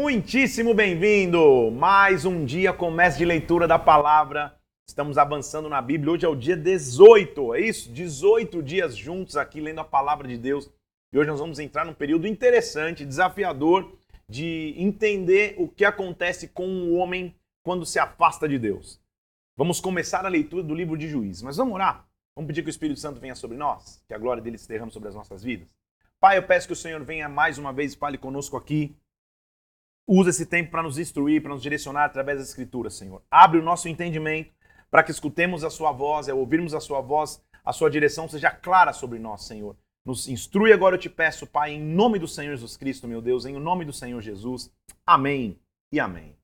Muitíssimo bem-vindo! Mais um dia começa de leitura da palavra. Estamos avançando na Bíblia. Hoje é o dia 18, é isso? 18 dias juntos aqui lendo a palavra de Deus. E hoje nós vamos entrar num período interessante, desafiador, de entender o que acontece com o homem quando se afasta de Deus. Vamos começar a leitura do livro de Juízes. Mas vamos orar? Vamos pedir que o Espírito Santo venha sobre nós, que a glória dele se derrame sobre as nossas vidas. Pai, eu peço que o Senhor venha mais uma vez e fale conosco aqui Usa esse tempo para nos instruir, para nos direcionar através das Escrituras, Senhor. Abre o nosso entendimento para que escutemos a Sua voz, ao ouvirmos a Sua voz, a Sua direção seja clara sobre nós, Senhor. Nos instrui agora, eu te peço, Pai, em nome do Senhor Jesus Cristo, meu Deus, em nome do Senhor Jesus. Amém e amém.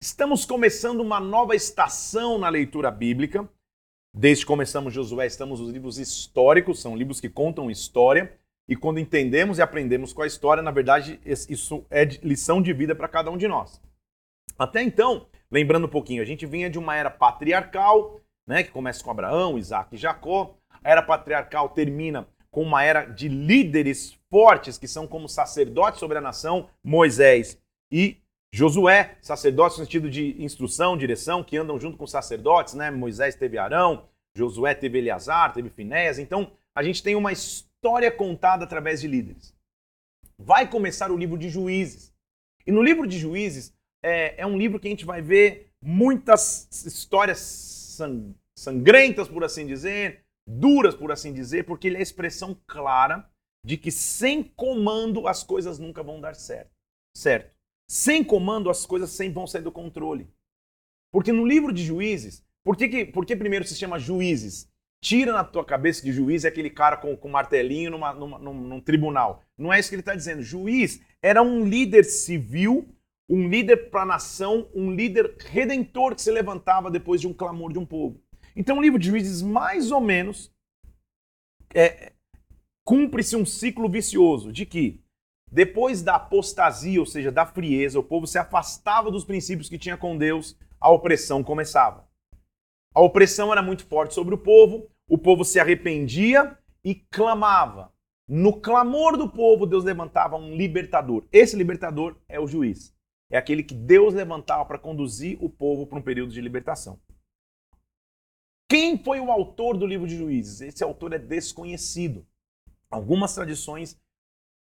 Estamos começando uma nova estação na leitura bíblica. Desde que começamos Josué, estamos nos livros históricos, são livros que contam história. E quando entendemos e aprendemos com a história, na verdade, isso é lição de vida para cada um de nós. Até então, lembrando um pouquinho, a gente vinha de uma era patriarcal, né, que começa com Abraão, Isaac e Jacó. A era patriarcal termina com uma era de líderes fortes, que são como sacerdotes sobre a nação, Moisés e Josué, sacerdotes no sentido de instrução, direção, que andam junto com sacerdotes, né? Moisés teve Arão, Josué teve Eleazar, teve Finéias. Então, a gente tem uma história história contada através de líderes. Vai começar o livro de Juízes. E no livro de Juízes é, é um livro que a gente vai ver muitas histórias sang sangrentas, por assim dizer, duras, por assim dizer, porque ele é a expressão clara de que sem comando as coisas nunca vão dar certo. Certo? Sem comando as coisas sempre vão sair do controle. Porque no livro de Juízes, por que, que, por que primeiro se chama Juízes? Tira na tua cabeça que juiz é aquele cara com, com martelinho numa, numa, num, num tribunal. Não é isso que ele está dizendo. Juiz era um líder civil, um líder para a nação, um líder redentor que se levantava depois de um clamor de um povo. Então, o livro de Juízes, mais ou menos, é, cumpre-se um ciclo vicioso de que, depois da apostasia, ou seja, da frieza, o povo se afastava dos princípios que tinha com Deus, a opressão começava. A opressão era muito forte sobre o povo, o povo se arrependia e clamava. No clamor do povo, Deus levantava um libertador. Esse libertador é o juiz. É aquele que Deus levantava para conduzir o povo para um período de libertação. Quem foi o autor do livro de Juízes? Esse autor é desconhecido. Algumas tradições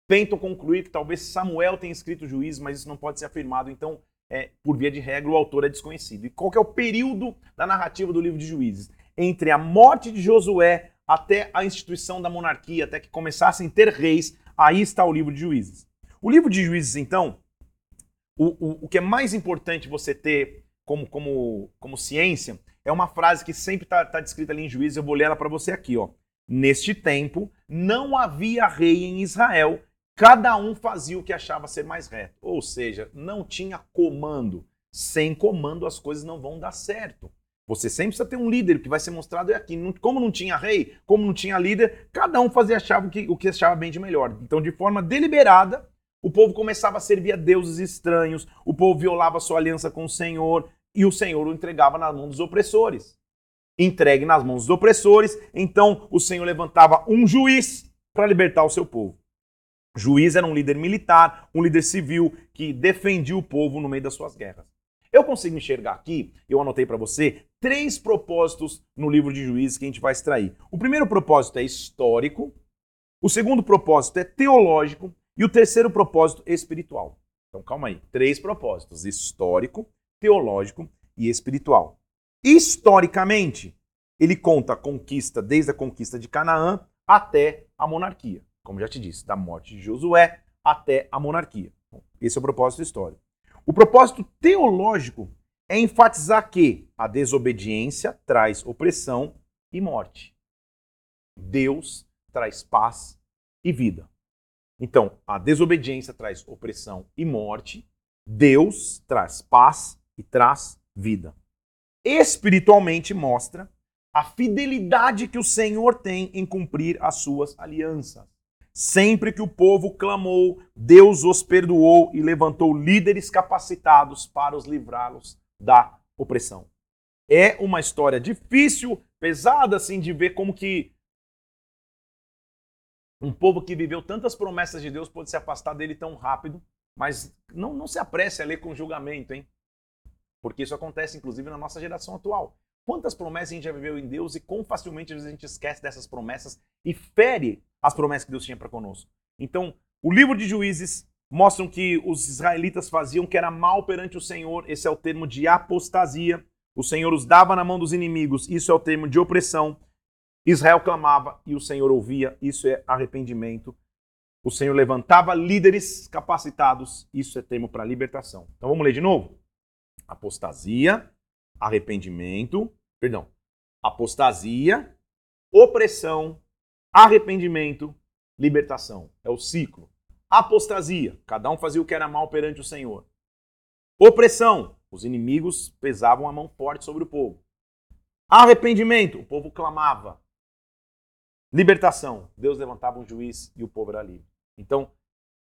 tentam concluir que talvez Samuel tenha escrito Juízes, mas isso não pode ser afirmado. Então, é, por via de regra, o autor é desconhecido. E qual é o período da narrativa do livro de Juízes? Entre a morte de Josué até a instituição da monarquia, até que começassem a ter reis, aí está o livro de Juízes. O livro de Juízes, então, o, o, o que é mais importante você ter como, como, como ciência é uma frase que sempre está tá descrita ali em Juízes, eu vou ler ela para você aqui. Ó. Neste tempo, não havia rei em Israel, cada um fazia o que achava ser mais reto. Ou seja, não tinha comando. Sem comando as coisas não vão dar certo. Você sempre precisa ter um líder que vai ser mostrado aqui. Como não tinha rei, como não tinha líder, cada um fazia achava o que, o que achava bem de melhor. Então, de forma deliberada, o povo começava a servir a deuses estranhos, o povo violava sua aliança com o Senhor e o Senhor o entregava nas mãos dos opressores. Entregue nas mãos dos opressores, então o Senhor levantava um juiz para libertar o seu povo. O juiz era um líder militar, um líder civil que defendia o povo no meio das suas guerras. Eu consigo enxergar aqui, eu anotei para você, três propósitos no livro de Juízes que a gente vai extrair. O primeiro propósito é histórico, o segundo propósito é teológico e o terceiro propósito é espiritual. Então calma aí, três propósitos: histórico, teológico e espiritual. Historicamente, ele conta a conquista desde a conquista de Canaã até a monarquia. Como já te disse, da morte de Josué até a monarquia. Esse é o propósito histórico. O propósito teológico é enfatizar que a desobediência traz opressão e morte. Deus traz paz e vida. Então, a desobediência traz opressão e morte, Deus traz paz e traz vida. Espiritualmente mostra a fidelidade que o Senhor tem em cumprir as suas alianças. Sempre que o povo clamou, Deus os perdoou e levantou líderes capacitados para os livrá-los da opressão. É uma história difícil, pesada assim de ver como que um povo que viveu tantas promessas de Deus pode se afastar dele tão rápido Mas não, não se apresse a ler com julgamento, hein? Porque isso acontece, inclusive, na nossa geração atual. Quantas promessas a gente já viveu em Deus e quão facilmente a gente esquece dessas promessas e fere as promessas que Deus tinha para conosco. Então, o livro de Juízes mostram que os israelitas faziam que era mal perante o Senhor, esse é o termo de apostasia. O Senhor os dava na mão dos inimigos, isso é o termo de opressão. Israel clamava e o Senhor ouvia, isso é arrependimento. O Senhor levantava líderes capacitados, isso é termo para libertação. Então vamos ler de novo. Apostasia, arrependimento, perdão, apostasia, opressão, arrependimento, libertação. É o ciclo. Apostasia, cada um fazia o que era mal perante o Senhor. Opressão, os inimigos pesavam a mão forte sobre o povo. Arrependimento, o povo clamava. Libertação, Deus levantava um juiz e o povo era livre. Então,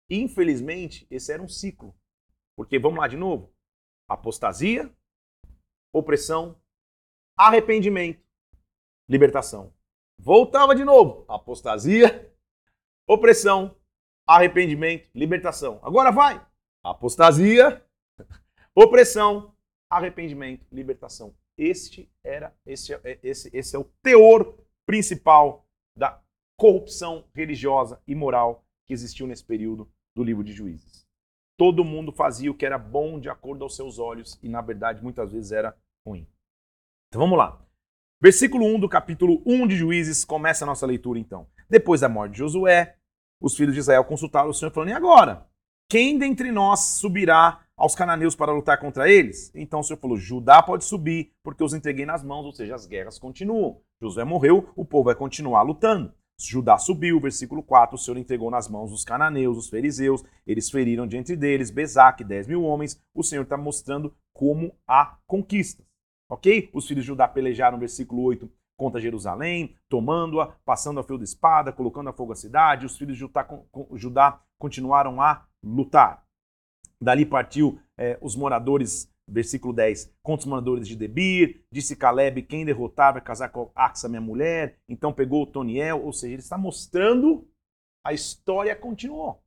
infelizmente, esse era um ciclo. Porque, vamos lá de novo: apostasia, opressão, arrependimento, libertação. Voltava de novo: apostasia, opressão, arrependimento, libertação. Agora vai: apostasia, opressão, arrependimento, libertação. Este era esse, é, esse, esse é o teor principal da corrupção religiosa e moral que existiu nesse período do livro de Juízes. Todo mundo fazia o que era bom de acordo aos seus olhos e, na verdade, muitas vezes era ruim. Então vamos lá. Versículo 1 do capítulo 1 de Juízes começa a nossa leitura então. Depois da morte de Josué, os filhos de Israel consultaram o Senhor falando: "E agora? Quem dentre nós subirá aos cananeus para lutar contra eles?" Então o Senhor falou: "Judá pode subir, porque os entreguei nas mãos", ou seja, as guerras continuam. Josué morreu, o povo vai continuar lutando. Judá subiu, versículo 4, o Senhor entregou nas mãos os cananeus, os fariseus, eles feriram diante deles Bezaque, 10 mil homens. O Senhor está mostrando como há conquistas. Ok? Os filhos de Judá pelejaram, versículo 8, contra Jerusalém, tomando-a, passando a fio de espada, colocando a fogo a cidade. Os filhos de Judá, Judá continuaram a lutar. Dali partiu eh, os moradores Versículo 10. Contra os moradores de Debir, disse Caleb: quem derrotar vai casar com Axa, minha mulher. Então pegou o Toniel, ou seja, ele está mostrando a história continuou.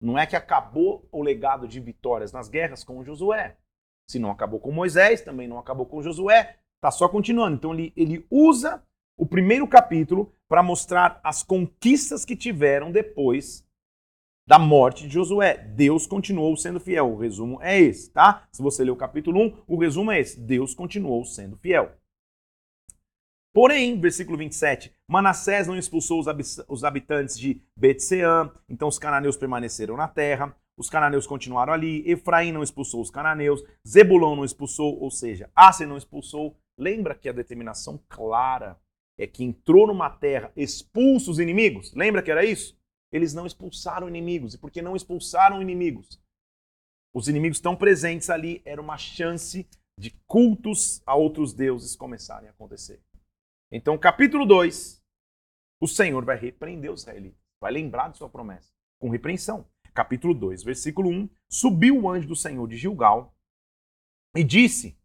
Não é que acabou o legado de vitórias nas guerras com Josué. Se não acabou com Moisés, também não acabou com Josué, está só continuando. Então ele, ele usa o primeiro capítulo para mostrar as conquistas que tiveram depois da morte de Josué. Deus continuou sendo fiel. O resumo é esse, tá? Se você ler o capítulo 1, o resumo é esse. Deus continuou sendo fiel. Porém, versículo 27, Manassés não expulsou os habitantes de Betseã, então os cananeus permaneceram na terra, os cananeus continuaram ali, Efraim não expulsou os cananeus, Zebulão não expulsou, ou seja, Aser não expulsou. Lembra que a determinação clara é que entrou numa terra, expulsa os inimigos? Lembra que era isso? eles não expulsaram inimigos. E porque não expulsaram inimigos, os inimigos estão presentes ali, era uma chance de cultos a outros deuses começarem a acontecer. Então, capítulo 2, o Senhor vai repreender os israelitas, vai lembrar de sua promessa, com repreensão. Capítulo 2, versículo 1: Subiu o anjo do Senhor de Gilgal e disse: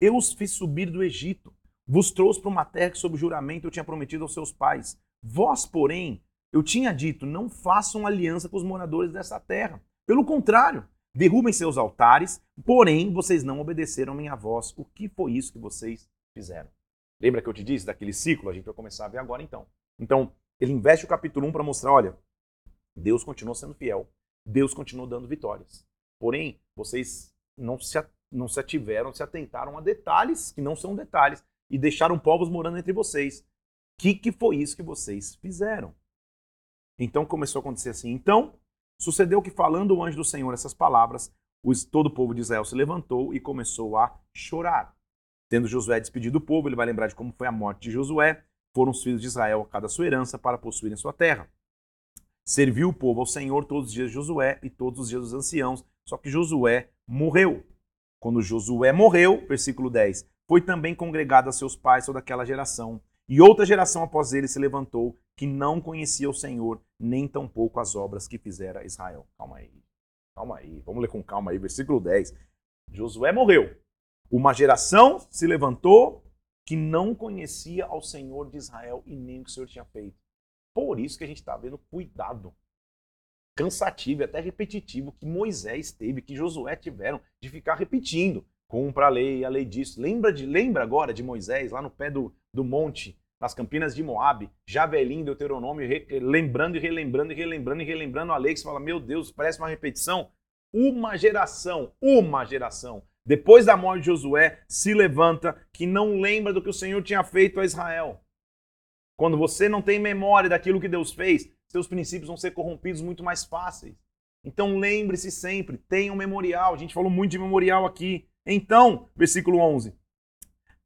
Eu os fiz subir do Egito, vos trouxe para uma terra que, sob juramento, eu tinha prometido aos seus pais. Vós, porém, eu tinha dito: não façam aliança com os moradores dessa terra. Pelo contrário, derrubem seus altares, porém vocês não obedeceram minha voz. O que foi isso que vocês fizeram? Lembra que eu te disse daquele ciclo? A gente vai começar a ver agora então. Então, ele investe o capítulo 1 para mostrar: olha, Deus continuou sendo fiel, Deus continuou dando vitórias. Porém, vocês não se, não se ativeram, se atentaram a detalhes que não são detalhes e deixaram povos morando entre vocês. O que, que foi isso que vocês fizeram? Então começou a acontecer assim. Então, sucedeu que, falando o anjo do Senhor essas palavras, todo o povo de Israel se levantou e começou a chorar. Tendo Josué despedido o povo, ele vai lembrar de como foi a morte de Josué. Foram os filhos de Israel a cada sua herança para possuírem sua terra. Serviu o povo ao Senhor todos os dias de Josué e todos os dias dos anciãos, só que Josué morreu. Quando Josué morreu, versículo 10, foi também congregado a seus pais toda aquela geração. E outra geração após ele se levantou que não conhecia o Senhor, nem tampouco as obras que fizera Israel. Calma aí. Calma aí. Vamos ler com calma aí. Versículo 10. Josué morreu. Uma geração se levantou que não conhecia ao Senhor de Israel e nem o que o Senhor tinha feito. Por isso que a gente está vendo cuidado. cansativo e até repetitivo que Moisés teve, que Josué tiveram de ficar repetindo. Cumpra a lei, a lei disso. Lembra, de, lembra agora de Moisés, lá no pé do, do monte, nas campinas de Moab, já velhinho, Deuteronômio, re, lembrando e relembrando e relembrando e relembrando a lei, que você fala, meu Deus, parece uma repetição. Uma geração, uma geração, depois da morte de Josué, se levanta que não lembra do que o Senhor tinha feito a Israel. Quando você não tem memória daquilo que Deus fez, seus princípios vão ser corrompidos muito mais fáceis. Então lembre-se sempre, tenha um memorial. A gente falou muito de memorial aqui. Então, versículo 11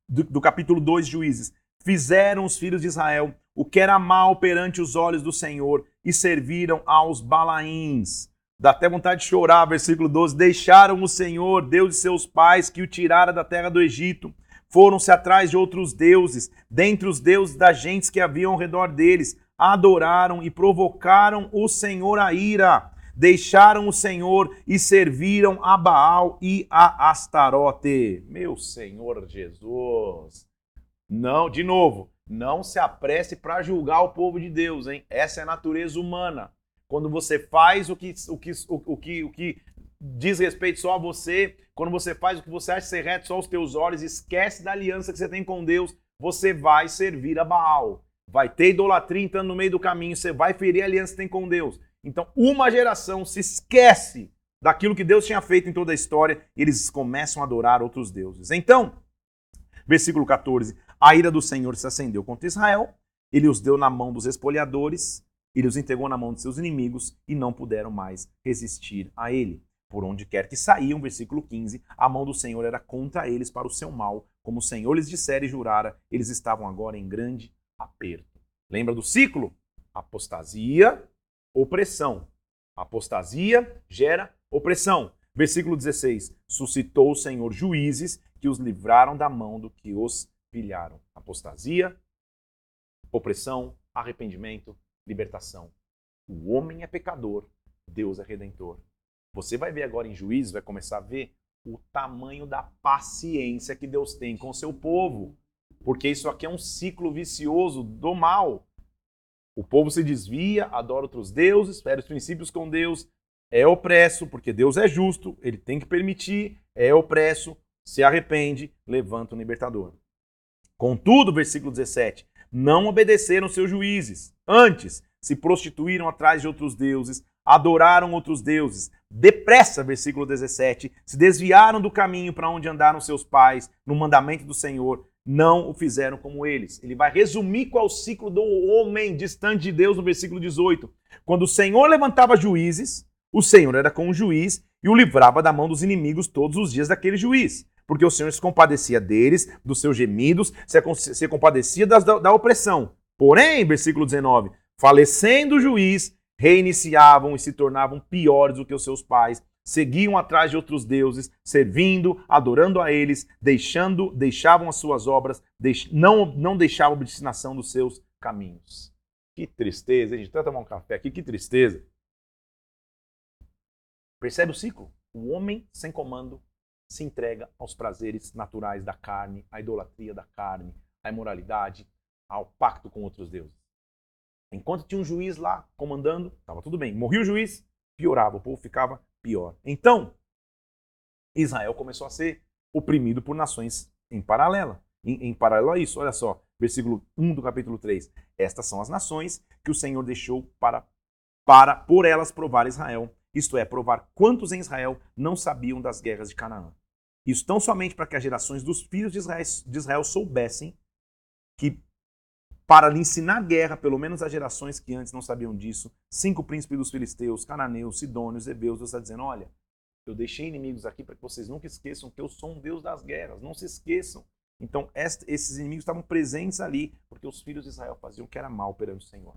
do, do capítulo 2 de Juízes: Fizeram os filhos de Israel o que era mal perante os olhos do Senhor e serviram aos Balaíns. Dá até vontade de chorar, versículo 12. Deixaram o Senhor, Deus de seus pais, que o tirara da terra do Egito. Foram-se atrás de outros deuses, dentre os deuses das gentes que haviam ao redor deles. Adoraram e provocaram o Senhor a ira deixaram o Senhor e serviram a Baal e a Astarote. Meu Senhor Jesus. Não, de novo, não se apresse para julgar o povo de Deus, hein? Essa é a natureza humana. Quando você faz o que, o que, o, o que, o que diz respeito só a você, quando você faz o que você acha ser reto só aos teus olhos, esquece da aliança que você tem com Deus, você vai servir a Baal. Vai ter idolatria entrando no meio do caminho, você vai ferir a aliança que tem com Deus. Então, uma geração se esquece daquilo que Deus tinha feito em toda a história e eles começam a adorar outros deuses. Então, versículo 14: a ira do Senhor se acendeu contra Israel, ele os deu na mão dos espoliadores, ele os entregou na mão de seus inimigos e não puderam mais resistir a ele. Por onde quer que saíam, versículo 15, a mão do Senhor era contra eles para o seu mal, como o Senhor lhes dissera e jurara, eles estavam agora em grande aperto. Lembra do ciclo? Apostasia, opressão. Apostasia gera opressão. Versículo 16: Suscitou o Senhor juízes que os livraram da mão do que os pilharam. Apostasia, opressão, arrependimento, libertação. O homem é pecador, Deus é redentor. Você vai ver agora em juízes, vai começar a ver o tamanho da paciência que Deus tem com o seu povo. Porque isso aqui é um ciclo vicioso do mal. O povo se desvia, adora outros deuses, fere os princípios com Deus, é opresso, porque Deus é justo, ele tem que permitir, é opresso, se arrepende, levanta o libertador. Contudo, versículo 17, não obedeceram seus juízes, antes se prostituíram atrás de outros deuses, adoraram outros deuses. Depressa, versículo 17, se desviaram do caminho para onde andaram seus pais, no mandamento do Senhor, não o fizeram como eles. Ele vai resumir qual o ciclo do homem distante de Deus no versículo 18. Quando o Senhor levantava juízes, o Senhor era com o juiz e o livrava da mão dos inimigos todos os dias daquele juiz. Porque o Senhor se compadecia deles, dos seus gemidos, se compadecia das, da, da opressão. Porém, versículo 19, falecendo o juiz, reiniciavam e se tornavam piores do que os seus pais, seguiam atrás de outros deuses, servindo, adorando a eles, deixando, deixavam as suas obras, deix, não, não deixavam a obstinação dos seus caminhos. Que tristeza, a gente vai tomar um café aqui, que tristeza. Percebe o ciclo? O homem sem comando se entrega aos prazeres naturais da carne, à idolatria da carne, à imoralidade, ao pacto com outros deuses. Enquanto tinha um juiz lá comandando, estava tudo bem. Morria o juiz, piorava, o povo ficava pior. Então, Israel começou a ser oprimido por nações em paralela. Em, em, paralelo a isso, olha só, versículo 1 do capítulo 3. Estas são as nações que o Senhor deixou para, para por elas provar Israel, isto é, provar quantos em Israel não sabiam das guerras de Canaã. Isso tão somente para que as gerações dos filhos de Israel, de Israel soubessem que para lhe ensinar guerra, pelo menos as gerações que antes não sabiam disso, cinco príncipes dos filisteus, cananeus, sidônios, hebeus, Deus está dizendo, olha, eu deixei inimigos aqui para que vocês nunca esqueçam que eu sou um Deus das guerras, não se esqueçam. Então, esses inimigos estavam presentes ali, porque os filhos de Israel faziam o que era mal perante o Senhor.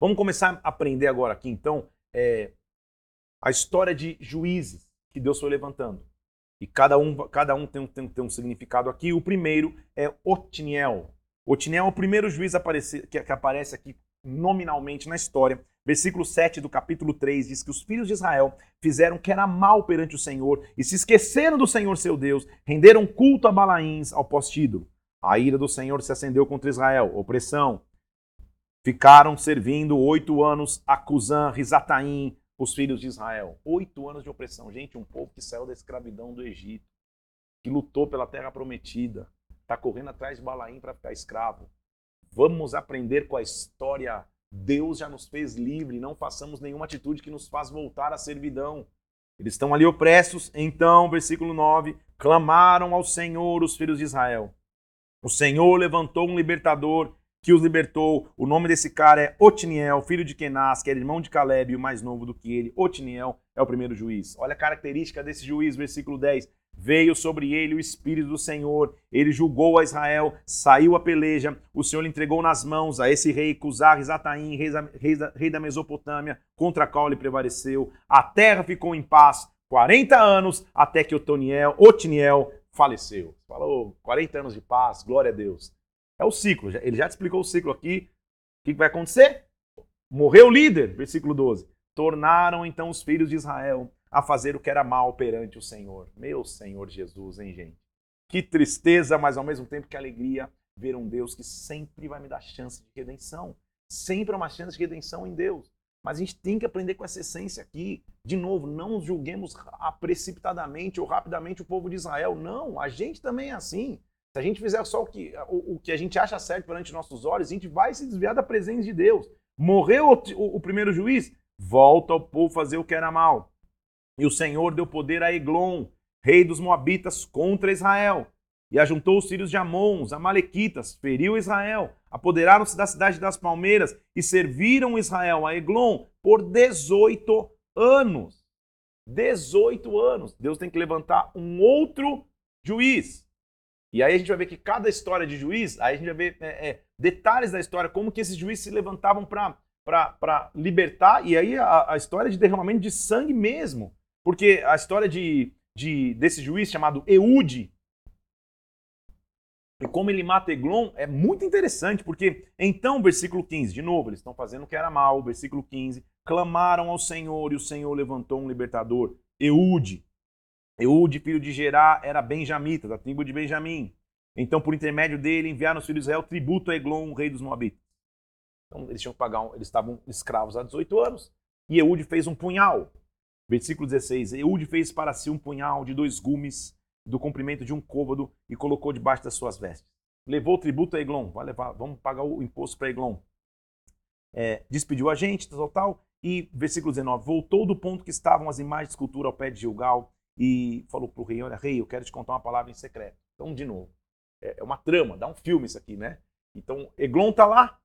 Vamos começar a aprender agora aqui, então, é, a história de juízes que Deus foi levantando. E cada um, cada um tem, tem, tem um significado aqui. O primeiro é Otniel. Otiniel é o primeiro juiz que, aparece aqui nominalmente na história. Versículo 7 do capítulo 3 diz que os filhos de Israel fizeram que era mal perante o Senhor e se esqueceram do Senhor seu Deus, renderam culto a Balaíns, ao postídolo. A ira do Senhor se acendeu contra Israel, opressão. ficaram servindo oito anos a Cusã, Risataim, os filhos de Israel. Oito anos de opressão. Gente, um povo que saiu da escravidão do Egito, que lutou pela terra prometida, está correndo atrás de Balaim para ficar escravo. Vamos aprender com a história. Deus já nos fez livre, não façamos nenhuma atitude que nos faz voltar à servidão. Eles estão ali opressos. Então, versículo 9: clamaram ao Senhor os filhos de Israel. O Senhor levantou um libertador que os libertou. O nome desse cara é Otiniel, filho de Kenaz, que era irmão de Caleb, o mais novo do que ele. Otiniel é o primeiro juiz. Olha a característica desse juiz, versículo 10. Veio sobre ele o Espírito do Senhor, ele julgou a Israel, saiu a peleja, o Senhor lhe entregou nas mãos a esse rei Cusar Zataim, rei da, Mesopotâmia, contra a qual ele prevaleceu. A terra ficou em paz 40 anos, até que Otoniel, Otiniel faleceu. Falou, 40 anos de paz, glória a Deus. É o ciclo. Ele já te explicou o ciclo aqui. O que vai acontecer? Morreu o líder, versículo 12. Tornaram então os filhos de Israel a fazer o que era mal perante o Senhor. Meu Senhor Jesus, hein, gente? Que tristeza, mas ao mesmo tempo que alegria ver um Deus que sempre vai me dar chance de redenção. Sempre é uma chance de redenção em Deus. Mas a gente tem que aprender com essa essência aqui. De novo, não julguemos precipitadamente ou rapidamente o povo de Israel. Não, a gente também é assim. Se a gente fizer só o que, o, o que a gente acha certo perante nossos olhos, a gente vai se desviar da presença de Deus. Morreu o, o, o primeiro juiz, volta o povo fazer o que era mal. E o Senhor deu poder a Eglon, rei dos Moabitas, contra Israel. E ajuntou os filhos de Amon, os Amalequitas, feriu Israel, apoderaram-se da cidade das palmeiras e serviram Israel a Eglon por 18 anos. 18 anos. Deus tem que levantar um outro juiz. E aí a gente vai ver que cada história de juiz, aí a gente vai ver é, é, detalhes da história, como que esses juízes se levantavam para libertar, e aí a, a, história de derramamento de sangue mesmo. Porque a história de, de desse juiz chamado Eude, e como ele mata Eglon, é muito interessante, porque então, versículo 15, de novo, eles estão fazendo o que era mal, versículo 15, clamaram ao Senhor, e o Senhor levantou um libertador, Eude, Eude, filho de Gerá, era benjamita, da tribo de Benjamim. Então, por intermédio dele, enviaram os filhos de Israel tributo a Eglon, rei dos Moabitas. Então, eles tinham que pagar, um, eles estavam escravos há 18 anos. E Eude fez um punhal. Versículo 16. Eude fez para si um punhal de dois gumes, do comprimento de um côvado, e colocou debaixo das suas vestes. Levou o tributo a Eglon. Vai levar, vamos pagar o imposto para Eglon. É, despediu a gente, tal, tal. E versículo 19. Voltou do ponto que estavam as imagens de escultura ao pé de Gilgal e falou para o rei: Olha, rei, eu quero te contar uma palavra em secreto. Então, de novo, é, é uma trama, dá um filme isso aqui, né? Então, Eglon está lá,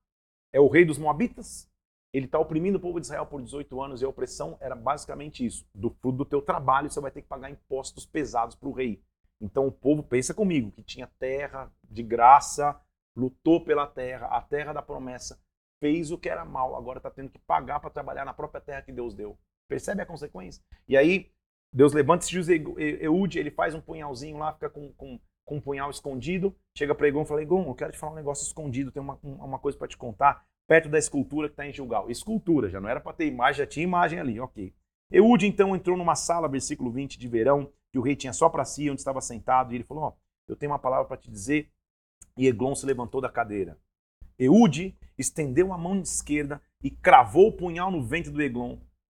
é o rei dos Moabitas, ele está oprimindo o povo de Israel por 18 anos e a opressão era basicamente isso: do fruto do teu trabalho você vai ter que pagar impostos pesados para o rei. Então o povo pensa comigo que tinha terra de graça, lutou pela terra, a terra da promessa, fez o que era mal, agora está tendo que pagar para trabalhar na própria terra que Deus deu. Percebe a consequência? E aí Deus levanta esse juiz Eude, ele faz um punhalzinho lá, fica com, com, com um punhal escondido, chega para Egon e fala, Egon, eu quero te falar um negócio escondido, tem uma, uma coisa para te contar, perto da escultura que está em Gilgal. Escultura, já não era para ter imagem, já tinha imagem ali, ok. Eude então entrou numa sala, versículo 20, de verão, que o rei tinha só para si, onde estava sentado, e ele falou, ó, oh, eu tenho uma palavra para te dizer, e Eglon se levantou da cadeira. Eude estendeu a mão esquerda e cravou o punhal no ventre do Eglon,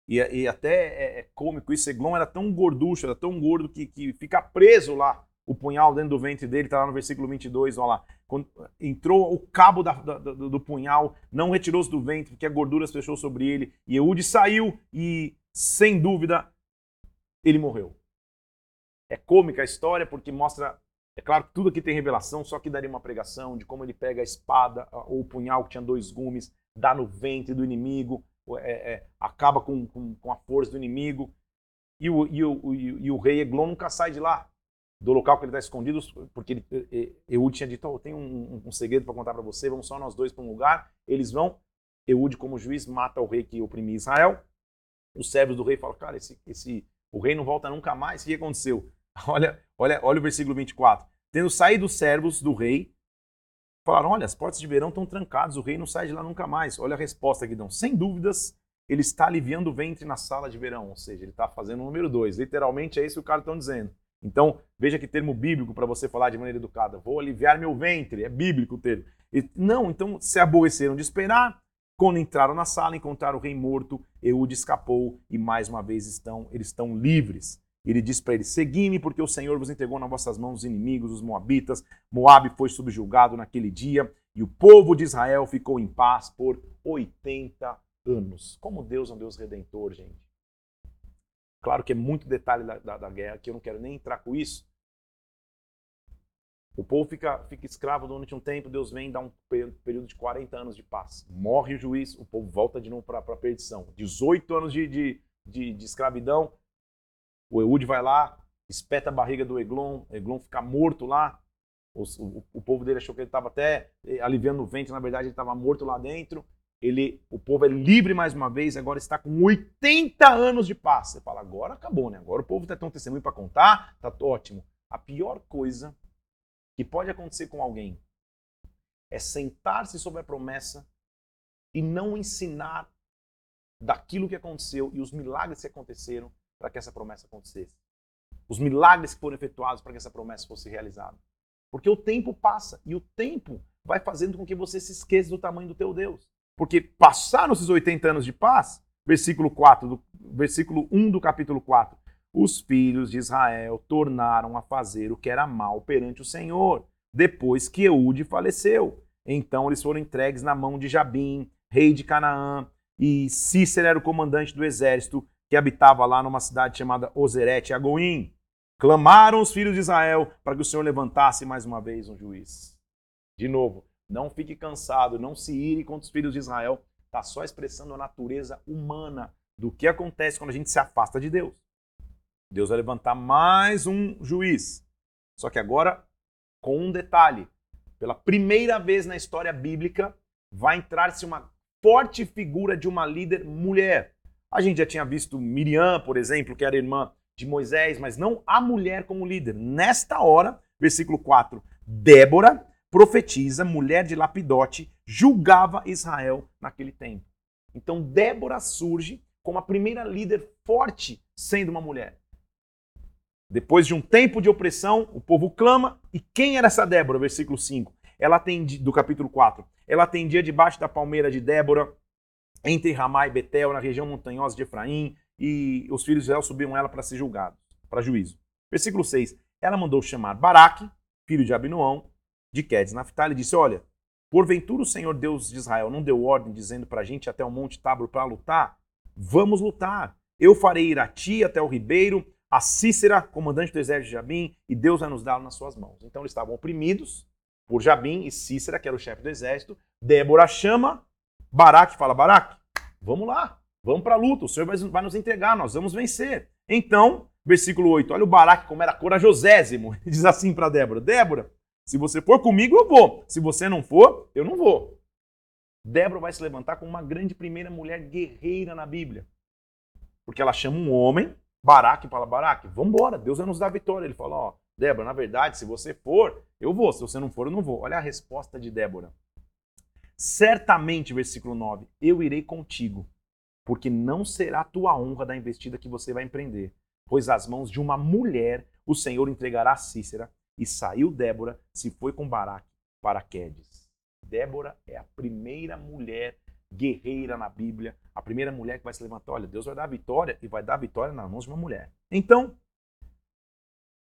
e, e até é, é, cômico isso, Eglon era tão gorducho, era tão gordo que, que fica preso lá o punhal dentro do ventre dele, está lá no versículo 22, olha lá. Quando entrou o cabo da, da, do, do, punhal, não retirou-se do ventre, porque a gordura se fechou sobre ele. E Eude saiu e, sem dúvida, ele morreu. É cômica a história porque mostra, é claro que tudo aqui tem revelação, só que daria uma pregação de como ele pega a espada ou o punhal que tinha dois gumes, dá no ventre do inimigo, é, é, acaba com, com, com, a força do inimigo. E o, e o, e o rei Eglon nunca sai de lá, do local que ele está escondido, porque ele, Eude tinha dito: oh, tenho um, um segredo para contar para você, vamos só nós dois para um lugar. Eles vão, Eude, como juiz, mata o rei que oprimia Israel. Os servos do rei falam: cara, esse, esse, o rei não volta nunca mais. O que aconteceu? Olha, olha, olha o versículo 24. Tendo saído os servos do rei, Falaram: olha, as portas de verão estão trancadas, o rei não sai de lá nunca mais. Olha a resposta que dão. Sem dúvidas, ele está aliviando o ventre na sala de verão, ou seja, ele está fazendo o número dois. Literalmente é isso que o cara está dizendo. Então, veja que termo bíblico para você falar de maneira educada. Vou aliviar meu ventre, é bíblico o termo. E, não, então se aborreceram de esperar, Quando entraram na sala, encontraram o rei morto, Eude escapou e mais uma vez estão, eles estão livres. Ele diz para eles: Segui-me, porque o Senhor vos entregou nas vossas mãos os inimigos, os Moabitas. Moabe foi subjugado naquele dia e o povo de Israel ficou em paz por 80 anos. Como Deus é um Deus redentor, gente. Claro que é muito detalhe da, da, da guerra, que eu não quero nem entrar com isso. O povo fica, fica escravo durante um tempo, Deus vem dá um período de 40 anos de paz. Morre o juiz, o povo volta de novo para a perdição. 18 anos de, de, de, de escravidão, o Eude vai lá, espeta a barriga do Eglon, Eglon fica morto lá. O, o, o povo dele achou que ele estava até aliviando o vento, na verdade ele estava morto lá dentro. Ele, o povo é livre mais uma vez, agora está com 80 anos de paz. Você fala, agora acabou, né? Agora o povo está tendo um testemunho para contar, tá ótimo. A pior coisa que pode acontecer com alguém é sentar-se sobre a promessa e não ensinar daquilo que aconteceu e os milagres que aconteceram para que essa promessa acontecesse. Os milagres que foram efetuados para que essa promessa fosse realizada. Porque o tempo passa e o tempo vai fazendo com que você se esqueça do tamanho do teu Deus. Porque passaram esses 80 anos de paz, versículo 4 do versículo 1 do capítulo 4. Os filhos de Israel tornaram a fazer o que era mal perante o Senhor, depois que Eude faleceu. Então eles foram entregues na mão de Jabim, rei de Canaã, e Cícero era o comandante do exército, que habitava lá numa cidade chamada Ozerete Agoim. Clamaram os filhos de Israel para que o Senhor levantasse mais uma vez um juiz. De novo, não fique cansado, não se ire contra os filhos de Israel. Está só expressando a natureza humana do que acontece quando a gente se afasta de Deus. Deus vai levantar mais um juiz. Só que agora, com um detalhe: pela primeira vez na história bíblica, vai entrar-se uma forte figura de uma líder mulher. A gente já tinha visto Miriam, por exemplo, que era irmã de Moisés, mas não a mulher como líder. Nesta hora, versículo 4, Débora, profetiza, mulher de Lapidote, julgava Israel naquele tempo. Então Débora surge como a primeira líder forte sendo uma mulher. Depois de um tempo de opressão, o povo clama. E quem era essa Débora? Versículo 5. Ela atendia, do capítulo 4. Ela atendia debaixo da palmeira de Débora, entre Ramá e Betel, na região montanhosa de Efraim, e os filhos de Israel subiam ela para ser julgados, para juízo. Versículo 6. Ela mandou chamar Baraque, filho de Abinoão, de Quedes Naftali, disse: Olha, porventura o Senhor Deus de Israel não deu ordem dizendo para a gente até o Monte Tabor para lutar? Vamos lutar. Eu farei ir a ti até o ribeiro, a Cícera, comandante do exército de Jabim, e Deus vai nos dar nas suas mãos. Então eles estavam oprimidos por Jabim e Cícera, que era o chefe do exército. Débora chama Baraque fala: Baraque, vamos lá, vamos para a luta, o Senhor vai, nos entregar, nós vamos vencer. Então, versículo 8, olha o Baraque como era corajosésimo. Diz assim para Débora: Débora, se você for comigo, eu vou. Se você não for, eu não vou. Débora vai se levantar como uma grande primeira mulher guerreira na Bíblia. Porque ela chama um homem, Baraque, fala: Baraque, vamos embora, Deus vai nos dar vitória. Ele fala: Ó, Débora, na verdade, se você for, eu vou. Se você não for, eu não vou. Olha a resposta de Débora. Certamente, versículo 9, eu irei contigo, porque não será tua honra da investida que você vai empreender, pois as mãos de uma mulher o Senhor entregará a Cícera. E saiu Débora, se foi com Baraque para Quedes. Débora é a primeira mulher guerreira na Bíblia, a primeira mulher que vai se levantar. Olha, Deus vai dar vitória e vai dar vitória nas mãos de uma mulher. Então,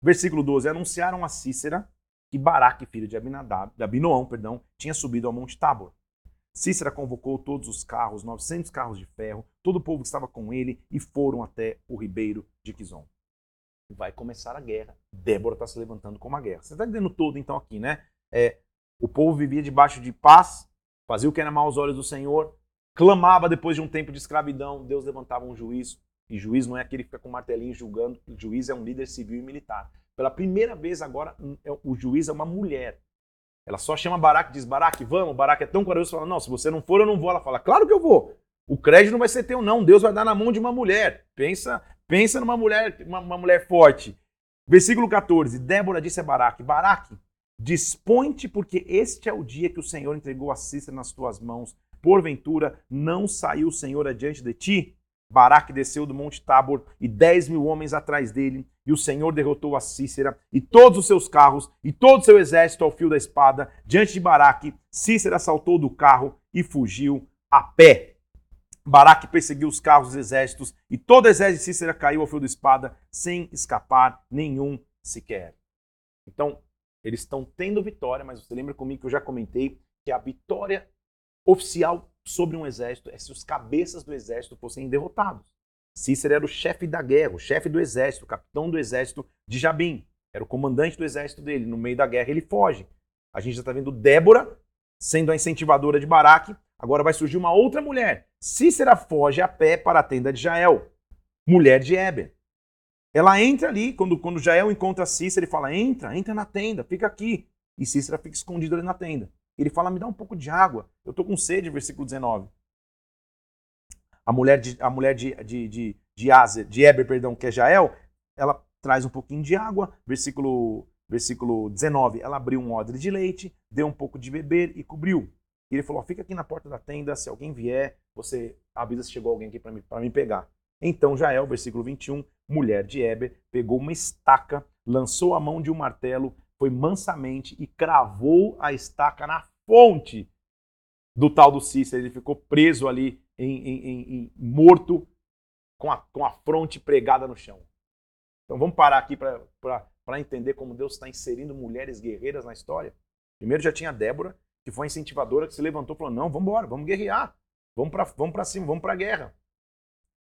versículo 12: anunciaram a Cícera que Baraque, filho de Abinadab, de Abinoão, perdão, tinha subido ao Monte Tabor. Cícera convocou todos os carros, 900 carros de ferro, todo o povo que estava com ele e foram até o ribeiro de Quizon. Vai começar a guerra. Débora está se levantando como a guerra. Você está entendendo todo então aqui, né? É, o povo vivia debaixo de paz, fazia o que era mal aos olhos do Senhor, clamava depois de um tempo de escravidão, Deus levantava um juiz, e juiz não é aquele que fica com um martelinho julgando, o juiz é um líder civil e militar. Pela primeira vez agora, é, o juiz é uma mulher. Ela só chama Baraque e diz: Baraque, vamos. Baraque é tão corajoso fala: Não, se você não for, eu não vou. Ela fala: Claro que eu vou. O crédito não vai ser teu, não. Deus vai dar na mão de uma mulher. Pensa, pensa numa mulher, uma, uma mulher forte. Versículo 14: Débora disse a Baraque: Baraque, dispõe-te, porque este é o dia que o Senhor entregou a Cícera nas tuas mãos. Porventura, não saiu o Senhor adiante de ti? Baraque desceu do monte Tabor e dez mil homens atrás dele, e o Senhor derrotou a Cícera e todos os seus carros e todo o seu exército ao fio da espada. Diante de Baraque, Cícera saltou do carro e fugiu a pé. Baraque perseguiu os carros dos exércitos e todo o exército de Cícera caiu ao fio da espada sem escapar nenhum sequer. Então, eles estão tendo vitória, mas você lembra comigo que eu já comentei que a vitória oficial sobre um exército é se os cabeças do exército fossem derrotados. Cícero era o chefe da guerra, o chefe do exército, o capitão do exército de Jabim. Era o comandante do exército dele. No meio da guerra ele foge. A gente já está vendo Débora sendo a incentivadora de Baraque. Agora vai surgir uma outra mulher. Cícera foge a pé para a tenda de Jael, mulher de Eber. Ela entra ali, quando, quando Jael encontra Cícera, ele fala: entra, entra na tenda, fica aqui. E Cícera fica escondido ali na tenda. Ele fala: me dá um pouco de água, eu estou com sede, versículo 19. A mulher de, a mulher de, de, de, de, Azer, de Eber, perdão, que é Jael, ela traz um pouquinho de água, versículo, versículo 19. Ela abriu um odre de leite, deu um pouco de beber e cobriu. E ele falou: fica aqui na porta da tenda, se alguém vier, você avisa se chegou alguém aqui para me, me pegar. Então Jael, versículo 21, mulher de Eber, pegou uma estaca, lançou a mão de um martelo, foi mansamente e cravou a estaca na fonte do tal do Cícero. Ele ficou preso ali, em, em, em, morto, com a, com a fronte pregada no chão. Então vamos parar aqui para entender como Deus está inserindo mulheres guerreiras na história. Primeiro já tinha Débora, que foi a incentivadora, que se levantou e falou: não, vamos embora, vamos guerrear, vamos para vamos cima, vamos para a guerra.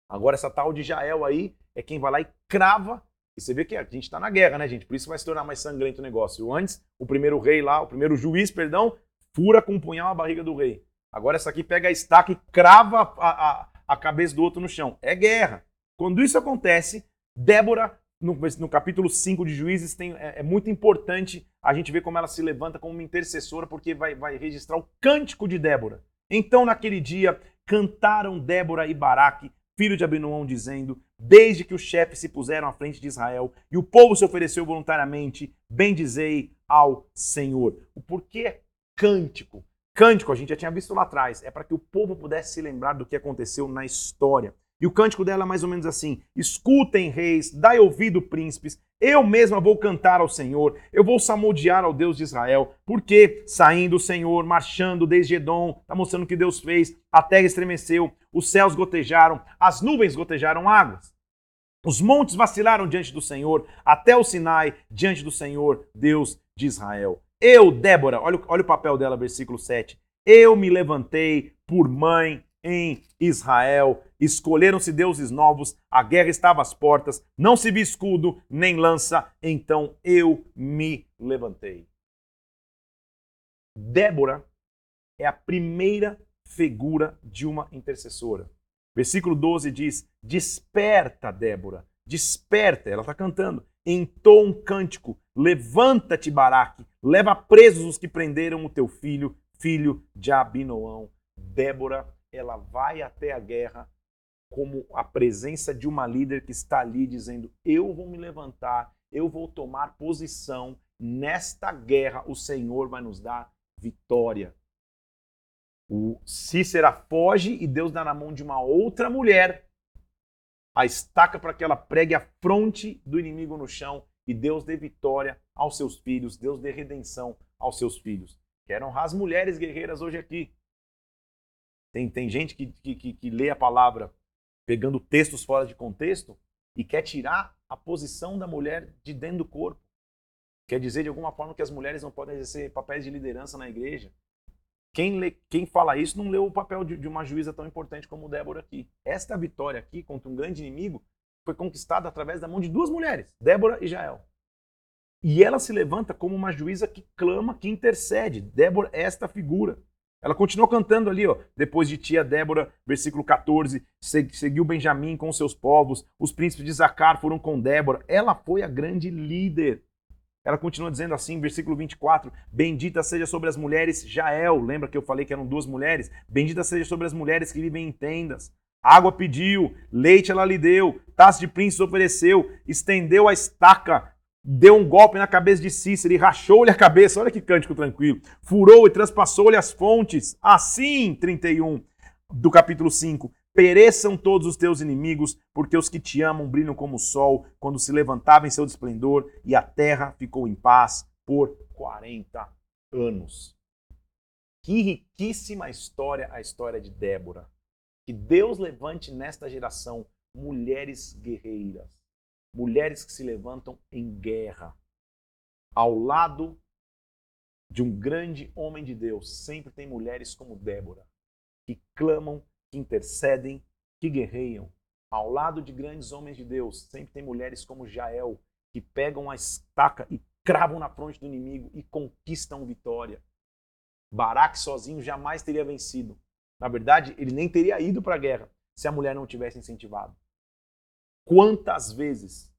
Agora essa tal de Jael aí é quem vai lá e crava. E você vê que a gente está na guerra, né, gente? Por isso vai se tornar mais sangrento o negócio. Antes, o primeiro rei lá, o primeiro juiz, perdão, fura com um punhal a barriga do rei. Agora essa aqui pega a estaca e crava a, a, a cabeça do outro no chão. É guerra. Quando isso acontece, Débora, no, no capítulo 5 de Juízes, tem, é, é, muito importante a gente ver como ela se levanta como uma intercessora, porque vai, vai registrar o cântico de Débora. Então, naquele dia, cantaram Débora e Baraque, filho de Abinoão, dizendo: Desde que os chefes se puseram à frente de Israel e o povo se ofereceu voluntariamente, bendizei ao Senhor. O porquê cântico. Cântico, a gente já tinha visto lá atrás, é para que o povo pudesse se lembrar do que aconteceu na história. E o cântico dela é mais ou menos assim: Escutem, reis, dai ouvido, príncipes, eu mesma vou cantar ao Senhor, eu vou salmodiar ao Deus de Israel, porque saindo o Senhor, marchando desde Edom, está mostrando o que Deus fez, a terra estremeceu, os céus gotejaram, as nuvens gotejaram águas. Os montes vacilaram diante do Senhor, até o Sinai diante do Senhor, Deus de Israel. Eu, Débora, olha, olha o papel dela, versículo 7. Eu me levantei por mãe em Israel. Escolheram-se deuses novos, a guerra estava às portas, não se viu escudo nem lança, então eu me levantei. Débora é a primeira figura de uma intercessora. Versículo 12 diz: Desperta, Débora, desperta. Ela está cantando entou um cântico: Levanta-te, Baraque, leva presos os que prenderam o teu filho, filho de Abinoão. Débora, ela vai até a guerra como a presença de uma líder que está ali dizendo: Eu vou me levantar, eu vou tomar posição. Nesta guerra, o Senhor vai nos dar vitória. O Cícera foge e Deus dá na mão de uma outra mulher a estaca para que ela pregue a fronte do inimigo no chão e Deus dê vitória aos seus filhos, Deus dê redenção aos seus filhos. Quero honrar as mulheres guerreiras hoje aqui. Tem, tem gente que, que, que lê a palavra pegando textos fora de contexto e quer tirar a posição da mulher de dentro do corpo. Quer dizer de alguma forma que as mulheres não podem exercer papéis de liderança na igreja. Quem, lê, quem fala isso não leu o papel de, de, uma juíza tão importante como Débora aqui. Esta vitória aqui contra um grande inimigo foi conquistada através da mão de duas mulheres, Débora e Jael. E ela se levanta como uma juíza que clama, que intercede. Débora é esta figura. Ela continua cantando ali, ó. Depois de tia Débora, versículo 14, seguiu Benjamim com seus povos, os príncipes de Zacar foram com Débora. Ela foi a grande líder. Ela continua dizendo assim, versículo 24: Bendita seja sobre as mulheres Jael. Lembra que eu falei que eram duas mulheres? Bendita seja sobre as mulheres que vivem em tendas. Água pediu, leite ela lhe deu, taça de príncipe ofereceu, estendeu a estaca, deu um golpe na cabeça de Cícero e rachou-lhe a cabeça. Olha que cântico tranquilo. Furou e transpassou-lhe as fontes. Assim, 31 do capítulo 5. Pereçam todos os teus inimigos, porque os que te amam brilham como o sol, quando se levantava em seu esplendor, e a terra ficou em paz por 40 anos. Que riquíssima história a história de Débora. Que Deus levante nesta geração mulheres guerreiras, mulheres que se levantam em guerra, ao lado de um grande homem de Deus. Sempre tem mulheres como Débora, que clamam, que intercedem, que guerreiam. Ao lado de grandes homens de Deus, sempre tem mulheres como Jael, que pegam a estaca e cravam na fronte do inimigo e conquistam vitória. Baraque sozinho jamais teria vencido. Na verdade, ele nem teria ido para a guerra se a mulher não tivesse incentivado. Quantas vezes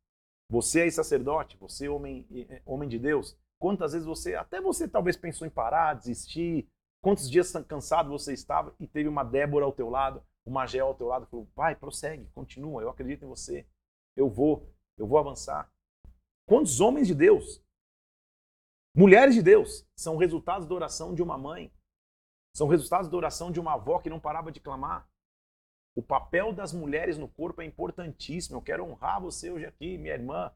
você é sacerdote, você homem, eh, homem de Deus, quantas vezes você, até você talvez pensou em parar, desistir, quantos dias cansado você estava e teve uma Débora ao teu lado, uma Gel ao teu lado, falou, vai, prossegue, continua, eu acredito em você, eu vou, eu vou avançar. Quantos homens de Deus Mulheres de Deus são resultados da oração de uma mãe, são resultados da oração de uma avó que não parava de clamar. O papel das mulheres no corpo é importantíssimo. Eu quero honrar você hoje aqui, minha irmã.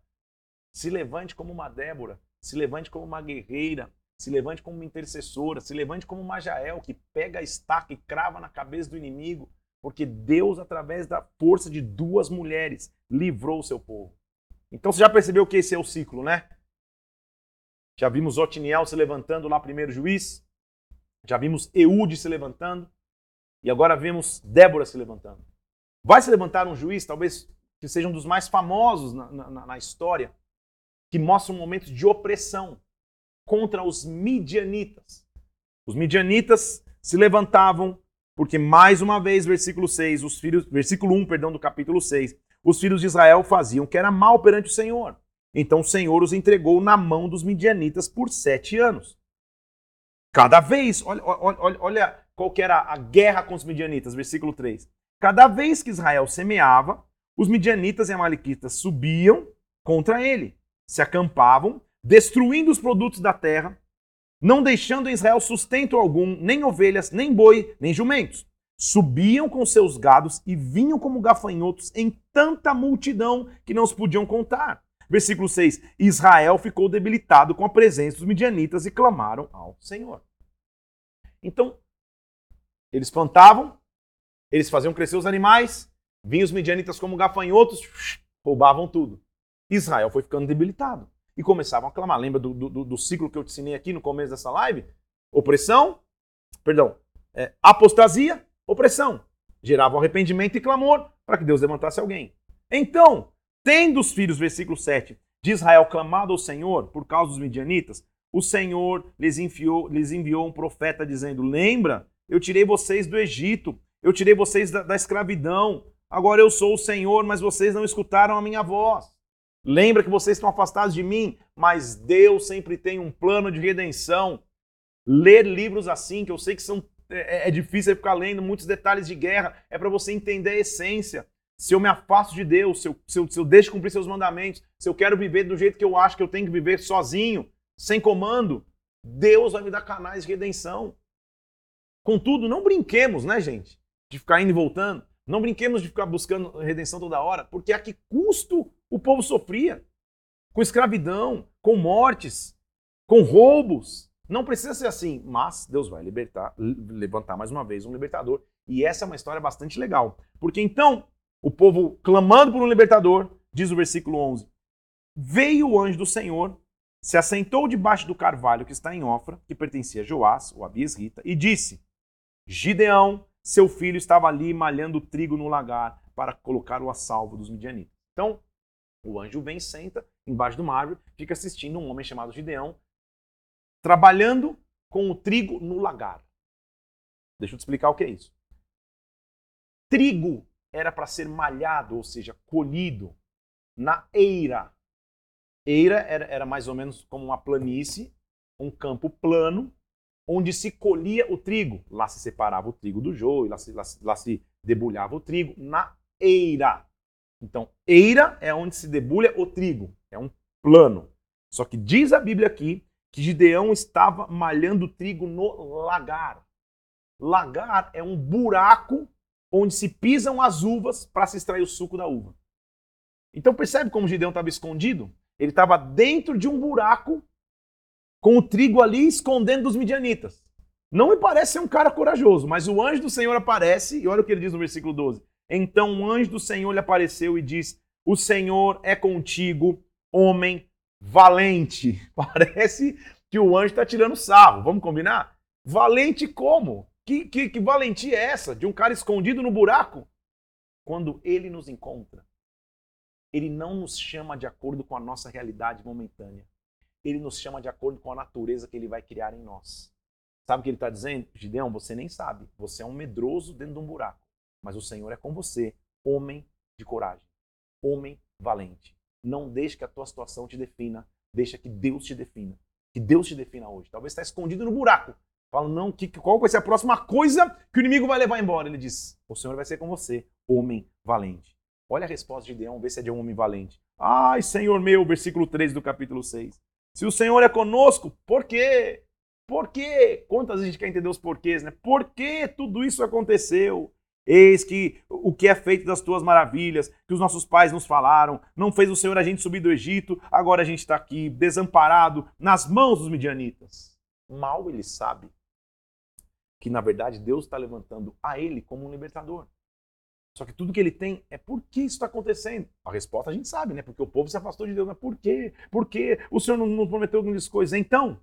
Se levante como uma Débora, se levante como uma guerreira, se levante como uma intercessora, se levante como uma Jael que pega a estaca e crava na cabeça do inimigo, porque Deus, através da força de duas mulheres, livrou o seu povo. Então você já percebeu que esse é o ciclo, né? Já vimos Otiniel se levantando lá, primeiro juiz. Já vimos Eude se levantando. E agora vemos Débora se levantando. Vai se levantar um juiz, talvez que seja um dos mais famosos na, na, na história, que mostra um momento de opressão contra os midianitas. Os midianitas se levantavam porque mais uma vez, versículo 6, os filhos, versículo 1, perdão, do capítulo 6, os filhos de Israel faziam que era mal perante o Senhor. Então o Senhor os entregou na mão dos midianitas por sete anos. Cada vez, olha, olha, olha qual que era a guerra com os midianitas, versículo 3. Cada vez que Israel semeava, os midianitas e amalequitas subiam contra ele, se acampavam, destruindo os produtos da terra, não deixando em Israel sustento algum, nem ovelhas, nem boi, nem jumentos. Subiam com seus gados e vinham como gafanhotos em tanta multidão que não os podiam contar. Versículo 6: Israel ficou debilitado com a presença dos midianitas e clamaram ao Senhor. Então, eles plantavam, eles faziam crescer os animais, vinham os midianitas como gafanhotos, roubavam tudo. Israel foi ficando debilitado e começavam a clamar. Lembra do, do, do ciclo que eu te ensinei aqui no começo dessa live? Opressão, perdão, é, apostasia, opressão. Gerava arrependimento e clamor para que Deus levantasse alguém. Então, Tendo os filhos, versículo 7, de Israel clamado ao Senhor por causa dos midianitas, o Senhor lhes enviou, lhes enviou um profeta dizendo: Lembra, eu tirei vocês do Egito, eu tirei vocês da, da escravidão. Agora eu sou o Senhor, mas vocês não escutaram a minha voz. Lembra que vocês estão afastados de mim, mas Deus sempre tem um plano de redenção. Ler livros assim, que eu sei que são é, é difícil ficar lendo muitos detalhes de guerra, é para você entender a essência se eu me afasto de Deus, se eu, se, eu, se eu deixo de cumprir seus mandamentos, se eu quero viver do jeito que eu acho que eu tenho que viver sozinho, sem comando, Deus vai me dar canais de redenção. Contudo, não brinquemos, né, gente? De ficar indo e voltando. Não brinquemos de ficar buscando redenção toda hora, porque a que custo o povo sofria? Com escravidão, com mortes, com roubos. Não precisa ser assim, mas Deus vai libertar, levantar mais uma vez um libertador. E essa é uma história bastante legal. Porque então, o povo clamando por um libertador, diz o versículo 11: Veio o anjo do Senhor, se assentou debaixo do carvalho que está em Ofra, que pertencia a Joás, o Abiesrita, e disse: Gideão, seu filho, estava ali malhando trigo no lagar para colocar-o a salvo dos midianitas. Então, o anjo vem, senta embaixo de uma árvore, fica assistindo um homem chamado Gideão trabalhando com o trigo no lagar. Deixa eu te explicar o que é isso. Trigo era para ser malhado, ou seja, colhido na eira. Eira era, era mais ou menos como uma planície, um campo plano, onde se colhia o trigo. Lá se separava o trigo do joio, lá se, lá, lá se debulhava o trigo, na eira. Então, eira é onde se debulha o trigo, é um plano. Só que diz a Bíblia aqui que Gideão estava malhando o trigo no lagar. Lagar é um buraco onde se pisam as uvas para se extrair o suco da uva. Então percebe como Gideão estava escondido? Ele estava dentro de um buraco com o trigo ali escondendo dos midianitas. Não me parece ser um cara corajoso, mas o anjo do Senhor aparece, e olha o que ele diz no versículo 12. Então o anjo do Senhor lhe apareceu e diz: O Senhor é contigo, homem valente. Parece que o anjo está tirando sarro. Vamos combinar? Valente como? Que, que, que valentia é essa? De um cara escondido no buraco? Quando ele nos encontra, ele não nos chama de acordo com a nossa realidade momentânea. Ele nos chama de acordo com a natureza que ele vai criar em nós. Sabe o que ele está dizendo? Gideão, você nem sabe. Você é um medroso dentro de um buraco. Mas o Senhor é com você, homem de coragem, homem valente. Não deixe que a tua situação te defina. Deixa que Deus te defina. Que Deus te defina hoje. Talvez está escondido no buraco. Fala, não, que, qual vai ser a próxima coisa que o inimigo vai levar embora? Ele diz: O Senhor vai ser com você, homem valente. Olha a resposta de Gideão, vê se é de um homem valente. Ai, Senhor meu, versículo 13 do capítulo 6. Se o Senhor é conosco, por quê? Por quê? Quantas a gente quer entender os porquês, né? Por que tudo isso aconteceu? Eis que o que é feito das tuas maravilhas, que os nossos pais nos falaram, não fez o Senhor a gente subir do Egito, agora a gente está aqui desamparado nas mãos dos midianitas. Mal ele sabe que, na verdade, Deus está levantando a ele como um libertador. Só que tudo que ele tem é por que isso está acontecendo? A resposta a gente sabe, né? Porque o povo se afastou de Deus. Mas por quê? Por quê? O Senhor não, não prometeu grandes coisas. Então,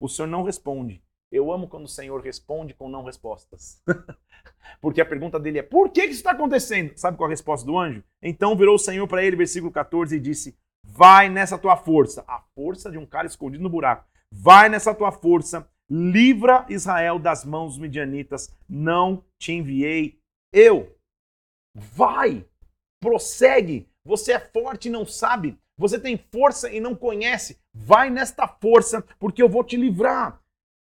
o Senhor não responde. Eu amo quando o Senhor responde com não respostas. Porque a pergunta dele é: por que isso está acontecendo? Sabe qual a resposta do anjo? Então virou o Senhor para ele, versículo 14, e disse: Vai nessa tua força, a força de um cara escondido no buraco. Vai nessa tua força, livra Israel das mãos dos midianitas. Não te enviei eu. Vai, prossegue. Você é forte e não sabe. Você tem força e não conhece. Vai nesta força, porque eu vou te livrar.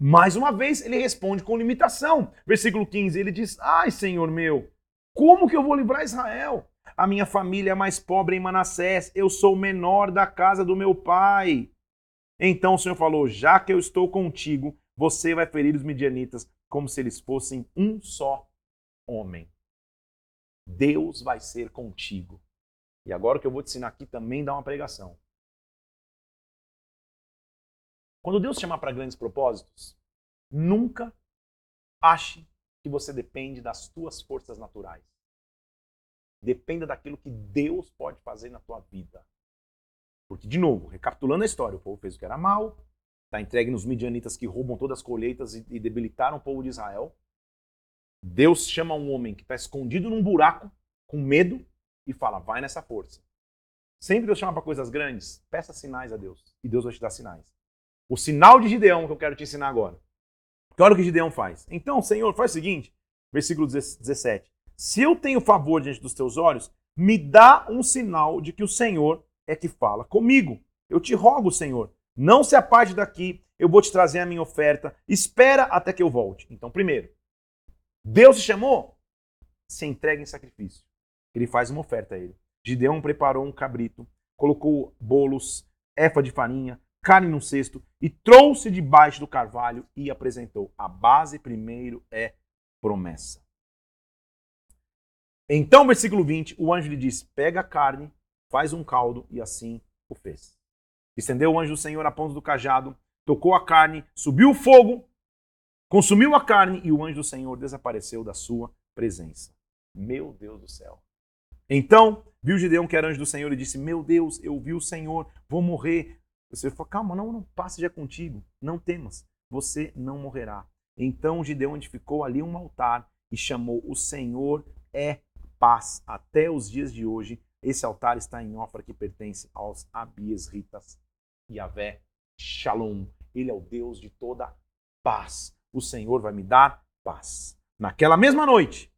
Mais uma vez, ele responde com limitação. Versículo 15, ele diz: Ai, Senhor meu, como que eu vou livrar Israel? A minha família é mais pobre em Manassés, eu sou o menor da casa do meu pai. Então o Senhor falou: Já que eu estou contigo, você vai ferir os midianitas como se eles fossem um só homem. Deus vai ser contigo. E agora o que eu vou te ensinar aqui também dá uma pregação. Quando Deus chamar para grandes propósitos, nunca ache que você depende das suas forças naturais. Dependa daquilo que Deus pode fazer na tua vida. Porque, de novo, recapitulando a história, o povo fez o que era mal, está entregue nos midianitas que roubam todas as colheitas e debilitaram o povo de Israel. Deus chama um homem que está escondido num buraco, com medo, e fala: vai nessa força. Sempre Deus chama para coisas grandes, peça sinais a Deus. E Deus vai te dar sinais. O sinal de Gideão que eu quero te ensinar agora. Que olha o que Gideão faz. Então, Senhor, faz o seguinte, versículo 17. Se eu tenho favor diante dos teus olhos, me dá um sinal de que o Senhor é que fala comigo. Eu te rogo, Senhor, não se aparte daqui, eu vou te trazer a minha oferta, espera até que eu volte. Então, primeiro, Deus te chamou, se entrega em sacrifício. Ele faz uma oferta a ele. Gideão preparou um cabrito, colocou bolos, efa de farinha, carne num cesto e trouxe debaixo do carvalho e apresentou. A base primeiro é promessa. Então, versículo 20, o anjo lhe disse: Pega a carne, faz um caldo, e assim o fez. Estendeu o anjo do Senhor a ponta do cajado, tocou a carne, subiu o fogo, consumiu a carne, e o anjo do Senhor desapareceu da sua presença. Meu Deus do céu. Então, viu Gideão que era anjo do Senhor e disse: Meu Deus, eu vi o Senhor, vou morrer. Você falou, calma, não, não, passe já contigo, não temas, você não morrerá. Então Gideão edificou ali um altar e chamou o Senhor é paz até os dias de hoje. Esse altar está em Ofra que pertence aos Abiesritas. Yahvé Shalom. Ele é o Deus de toda paz. O Senhor vai me dar paz. Naquela mesma noite,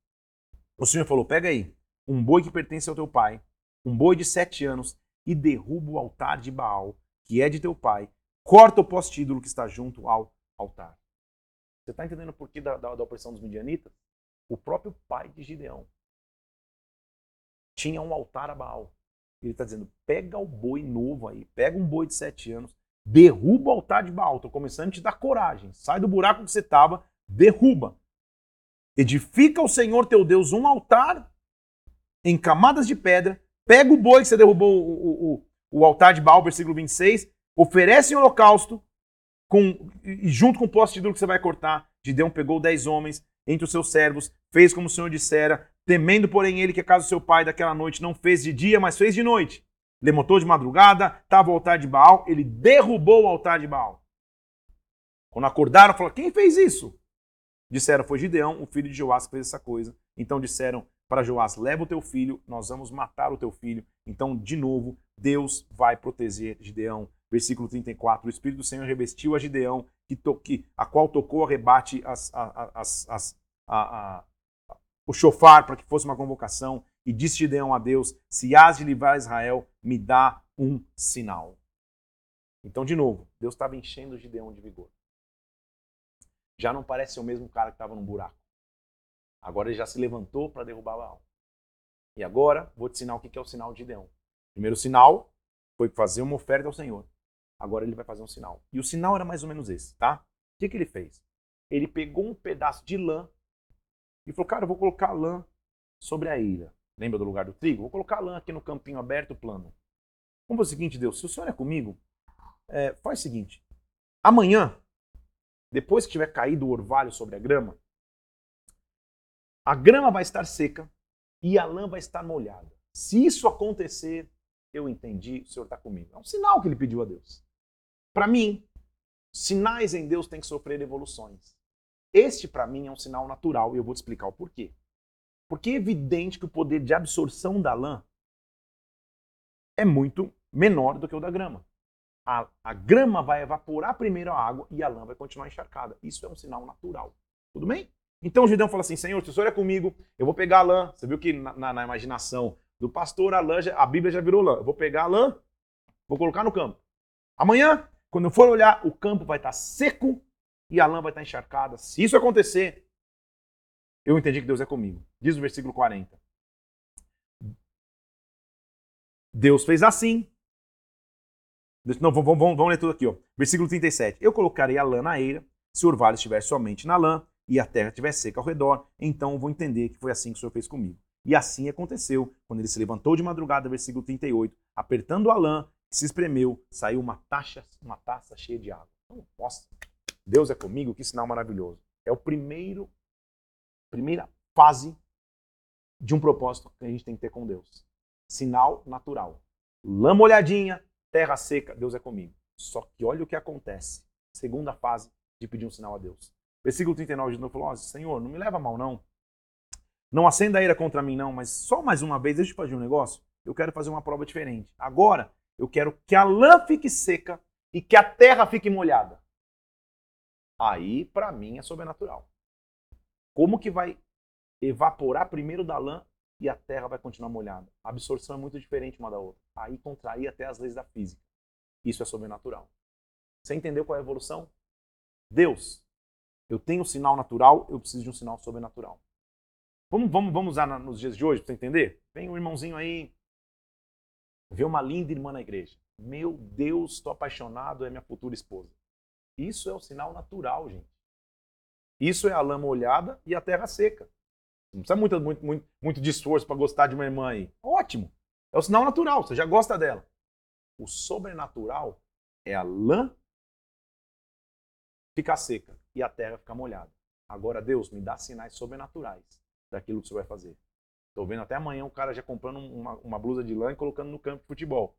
o Senhor falou: pega aí um boi que pertence ao teu pai, um boi de sete anos, e derruba o altar de Baal que é de teu pai, corta o poste-ídolo que está junto ao altar. Você está entendendo o porquê da, da, da opressão dos midianitas? O próprio pai de Gideão tinha um altar a Baal. Ele está dizendo: pega o boi novo aí, pega um boi de sete anos, derruba o altar de Baal. Estou começando a te dar coragem. Sai do buraco que você estava, derruba. Edifica o Senhor teu Deus um altar em camadas de pedra. Pega o boi que você derrubou o, o, o altar de Baal, versículo 26, oferece um holocausto, com, e junto com o poste de duro que você vai cortar, Gideão pegou dez homens entre os seus servos, fez como o Senhor dissera, temendo, porém, ele que a casa do seu pai daquela noite não fez de dia, mas fez de noite. Levantou de madrugada, estava o altar de Baal, ele derrubou o altar de Baal. Quando acordaram, falaram: Quem fez isso? Disseram: Foi Gideão, o filho de Joás, que fez essa coisa. Então disseram para Joás: Leva o teu filho, nós vamos matar o teu filho. Então, de novo, Deus vai proteger Gideão. Versículo 34: O Espírito do Senhor revestiu a Gideão, que, to, que a qual tocou a rebate as, as, as, a, o chofar para que fosse uma convocação. E disse Gideão a Deus: Se has de livrar Israel, me dá um sinal. Então, de novo, Deus estava enchendo Gideão de vigor. Já não parece ser o mesmo cara que estava no buraco. Agora ele já se levantou para derrubar Baal. E agora vou te ensinar o que é o sinal de Gideão. Primeiro sinal foi fazer uma oferta ao Senhor. Agora ele vai fazer um sinal. E o sinal era mais ou menos esse, tá? O que, que ele fez? Ele pegou um pedaço de lã e falou: Cara, eu vou colocar lã sobre a ilha. Lembra do lugar do trigo? Vou colocar lã aqui no campinho aberto, plano. Vamos fazer o seguinte, Deus: se o Senhor é comigo, é, faz o seguinte. Amanhã, depois que tiver caído o orvalho sobre a grama, a grama vai estar seca e a lã vai estar molhada. Se isso acontecer, eu entendi, o Senhor está comigo. É um sinal que ele pediu a Deus. Para mim, sinais em Deus têm que sofrer evoluções. Este, para mim, é um sinal natural e eu vou te explicar o porquê. Porque é evidente que o poder de absorção da lã é muito menor do que o da grama. A, a grama vai evaporar primeiro a água e a lã vai continuar encharcada. Isso é um sinal natural. Tudo bem? Então o Gideão fala assim: Senhor, se o senhor é comigo, eu vou pegar a lã. Você viu que na, na, na imaginação do pastor, a lã, já, a Bíblia já virou lã. Eu vou pegar a lã, vou colocar no campo. Amanhã, quando eu for olhar, o campo vai estar seco e a lã vai estar encharcada. Se isso acontecer, eu entendi que Deus é comigo. Diz o versículo 40. Deus fez assim. Não, vamos, vamos, vamos ler tudo aqui. Ó. Versículo 37. Eu colocarei a lã na eira, se o orvalho estiver somente na lã e a terra estiver seca ao redor, então vou entender que foi assim que o Senhor fez comigo. E assim aconteceu, quando ele se levantou de madrugada, versículo 38, apertando a lã, se espremeu, saiu uma taça, uma taça cheia de água. Nossa, Deus é comigo, que sinal maravilhoso. É o primeiro, primeira fase de um propósito que a gente tem que ter com Deus. Sinal natural. Lã molhadinha, terra seca, Deus é comigo. Só que olha o que acontece. Segunda fase de pedir um sinal a Deus. Versículo 39 de novo falou: Senhor, não me leva mal, não. Não acenda a ira contra mim, não, mas só mais uma vez, deixa eu fazer um negócio. Eu quero fazer uma prova diferente. Agora, eu quero que a lã fique seca e que a terra fique molhada. Aí, para mim, é sobrenatural. Como que vai evaporar primeiro da lã e a terra vai continuar molhada? A absorção é muito diferente uma da outra. Aí contrair até as leis da física. Isso é sobrenatural. Você entendeu qual é a evolução? Deus, eu tenho um sinal natural, eu preciso de um sinal sobrenatural. Vamos, vamos, vamos usar nos dias de hoje para você entender? Vem um irmãozinho aí, vê uma linda irmã na igreja. Meu Deus, estou apaixonado, é minha futura esposa. Isso é o sinal natural, gente. Isso é a lama molhada e a terra seca. Não precisa muito, muito, muito, muito de esforço para gostar de uma irmã aí. Ótimo. É o sinal natural, você já gosta dela. O sobrenatural é a lã ficar seca e a terra ficar molhada. Agora, Deus, me dá sinais sobrenaturais daquilo que você vai fazer. Estou vendo até amanhã um cara já comprando uma, uma blusa de lã e colocando no campo de futebol.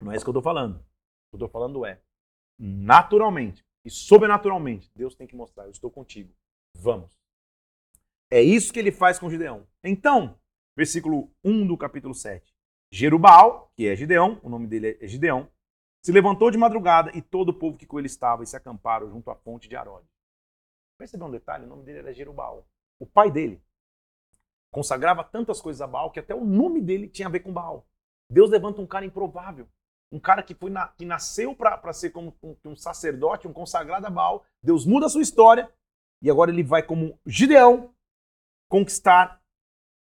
Não é isso que eu estou falando que eu estou falando é, naturalmente e sobrenaturalmente, Deus tem que mostrar, eu estou contigo. Vamos. É isso que ele faz com Gideão. Então, versículo 1 do capítulo 7. Jerubal, que é Gideão, o nome dele é Gideão, se levantou de madrugada e todo o povo que com ele estava e se acamparam junto à fonte de Arode. Percebeu um detalhe? O nome dele era Jerubal. O pai dele consagrava tantas coisas a Baal que até o nome dele tinha a ver com Baal. Deus levanta um cara improvável um cara que, foi na, que nasceu para ser como um, um, sacerdote, um consagrado a Baal. Deus muda a sua história e agora ele vai, como Gideão, conquistar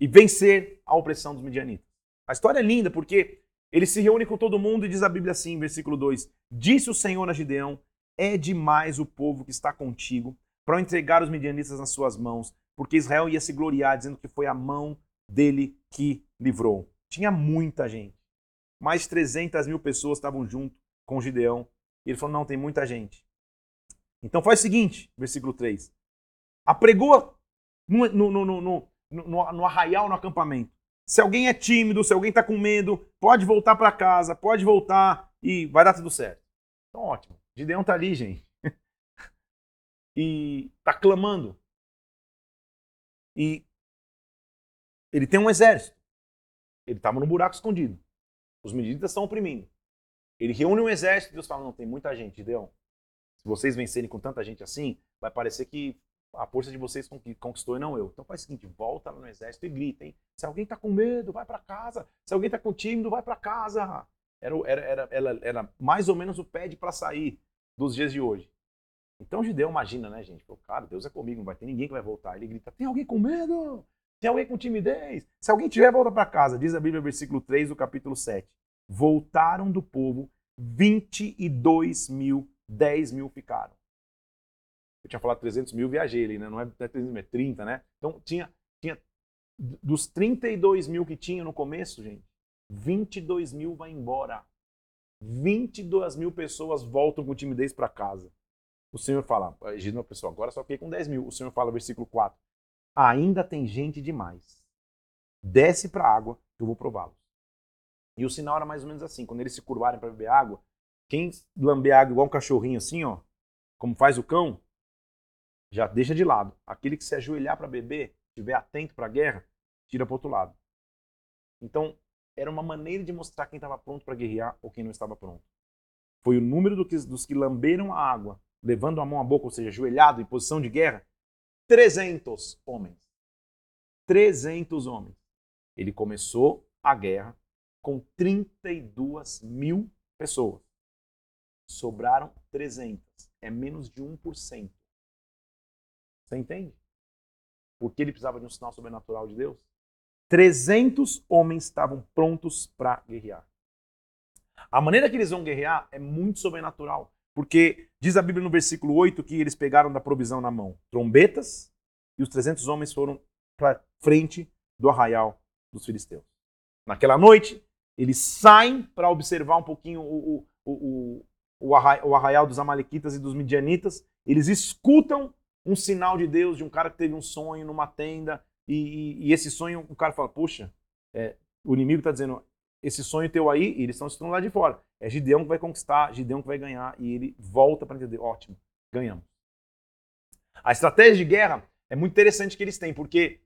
e vencer a opressão dos midianitas. A história é linda porque ele se reúne com todo mundo e diz a Bíblia assim, versículo 2: Disse o Senhor a Gideão: É demais o povo que está contigo para entregar os midianitas nas suas mãos, porque Israel ia se gloriar, dizendo que foi a mão dele que livrou. Tinha muita gente mais 300 mil pessoas estavam junto com Gideão E ele falou: não, tem muita gente. Então faz o seguinte, versículo 3. Apregoa no, no, no, no, no, no arraial, no acampamento. Se alguém é tímido, se alguém está com medo, pode voltar para casa, pode voltar e vai dar tudo certo. Então, ótimo. Gideão está ali, gente. e está clamando. E ele tem um exército. Ele estava no buraco escondido. Os meditas estão oprimindo. Ele reúne um exército e Deus fala: não, tem muita gente, Gideão. Se vocês vencerem com tanta gente assim, vai parecer que a força de vocês conquistou e não eu. Então faz o seguinte, volta no exército e grita, hein? Se alguém está com medo, vai para casa. Se alguém está com tímido, vai para casa. Era, era, era, era, mais ou menos o pede para sair dos dias de hoje. Então Gideão imagina, né, gente? Pô, cara, Deus é comigo, não vai ter ninguém que vai voltar. Ele grita: tem alguém com medo? Tem alguém com timidez? Se alguém tiver, volta para casa. Diz a Bíblia, versículo 3 do capítulo 7. Voltaram do povo 22 mil, 10 mil ficaram. Eu tinha falado 300 mil, viajei ali, né? Não é 300 mil, é 30, né? Então tinha, tinha dos 32 mil que tinha no começo, gente, 22 mil vai embora. 22 mil pessoas voltam com timidez para casa. O Senhor fala, diz uma pessoa, agora só fiquei com 10 mil. O Senhor fala, versículo 4, ainda tem gente demais. Desce para a água, que eu vou prová-los. E o sinal era mais ou menos assim, quando eles se curvarem para beber água, quem lamber água igual um cachorrinho assim, ó, como faz o cão, já deixa de lado. Aquele que se ajoelhar para beber, estiver atento para a guerra, tira para outro lado. Então, era uma maneira de mostrar quem estava pronto para guerrear ou quem não estava pronto. Foi o número do que, dos que lamberam a água, levando a mão à boca, ou seja, ajoelhado em posição de guerra, 300 homens. 300 homens. Ele começou a guerra com 32 mil pessoas. Sobraram 300. É menos de 1%. Você entende? Porque ele precisava de um sinal sobrenatural de Deus? 300 homens estavam prontos para guerrear. A maneira que eles vão guerrear é muito sobrenatural, porque diz a Bíblia no versículo 8 que eles pegaram da provisão na mão trombetas e os 300 homens foram para frente do arraial dos filisteus. Naquela noite, eles saem para observar um pouquinho o, o, o, o, arraial dos amalequitas e dos midianitas. Eles escutam um sinal de Deus, de um cara que teve um sonho numa tenda, e, e, e esse sonho, o cara fala, puxa, é, o inimigo está dizendo, esse sonho teu aí, e eles estão lá de fora. É Gideão que vai conquistar, Gideão que vai ganhar, e ele volta para entender, ótimo, ganhamos. A estratégia de guerra é muito interessante que eles têm, porque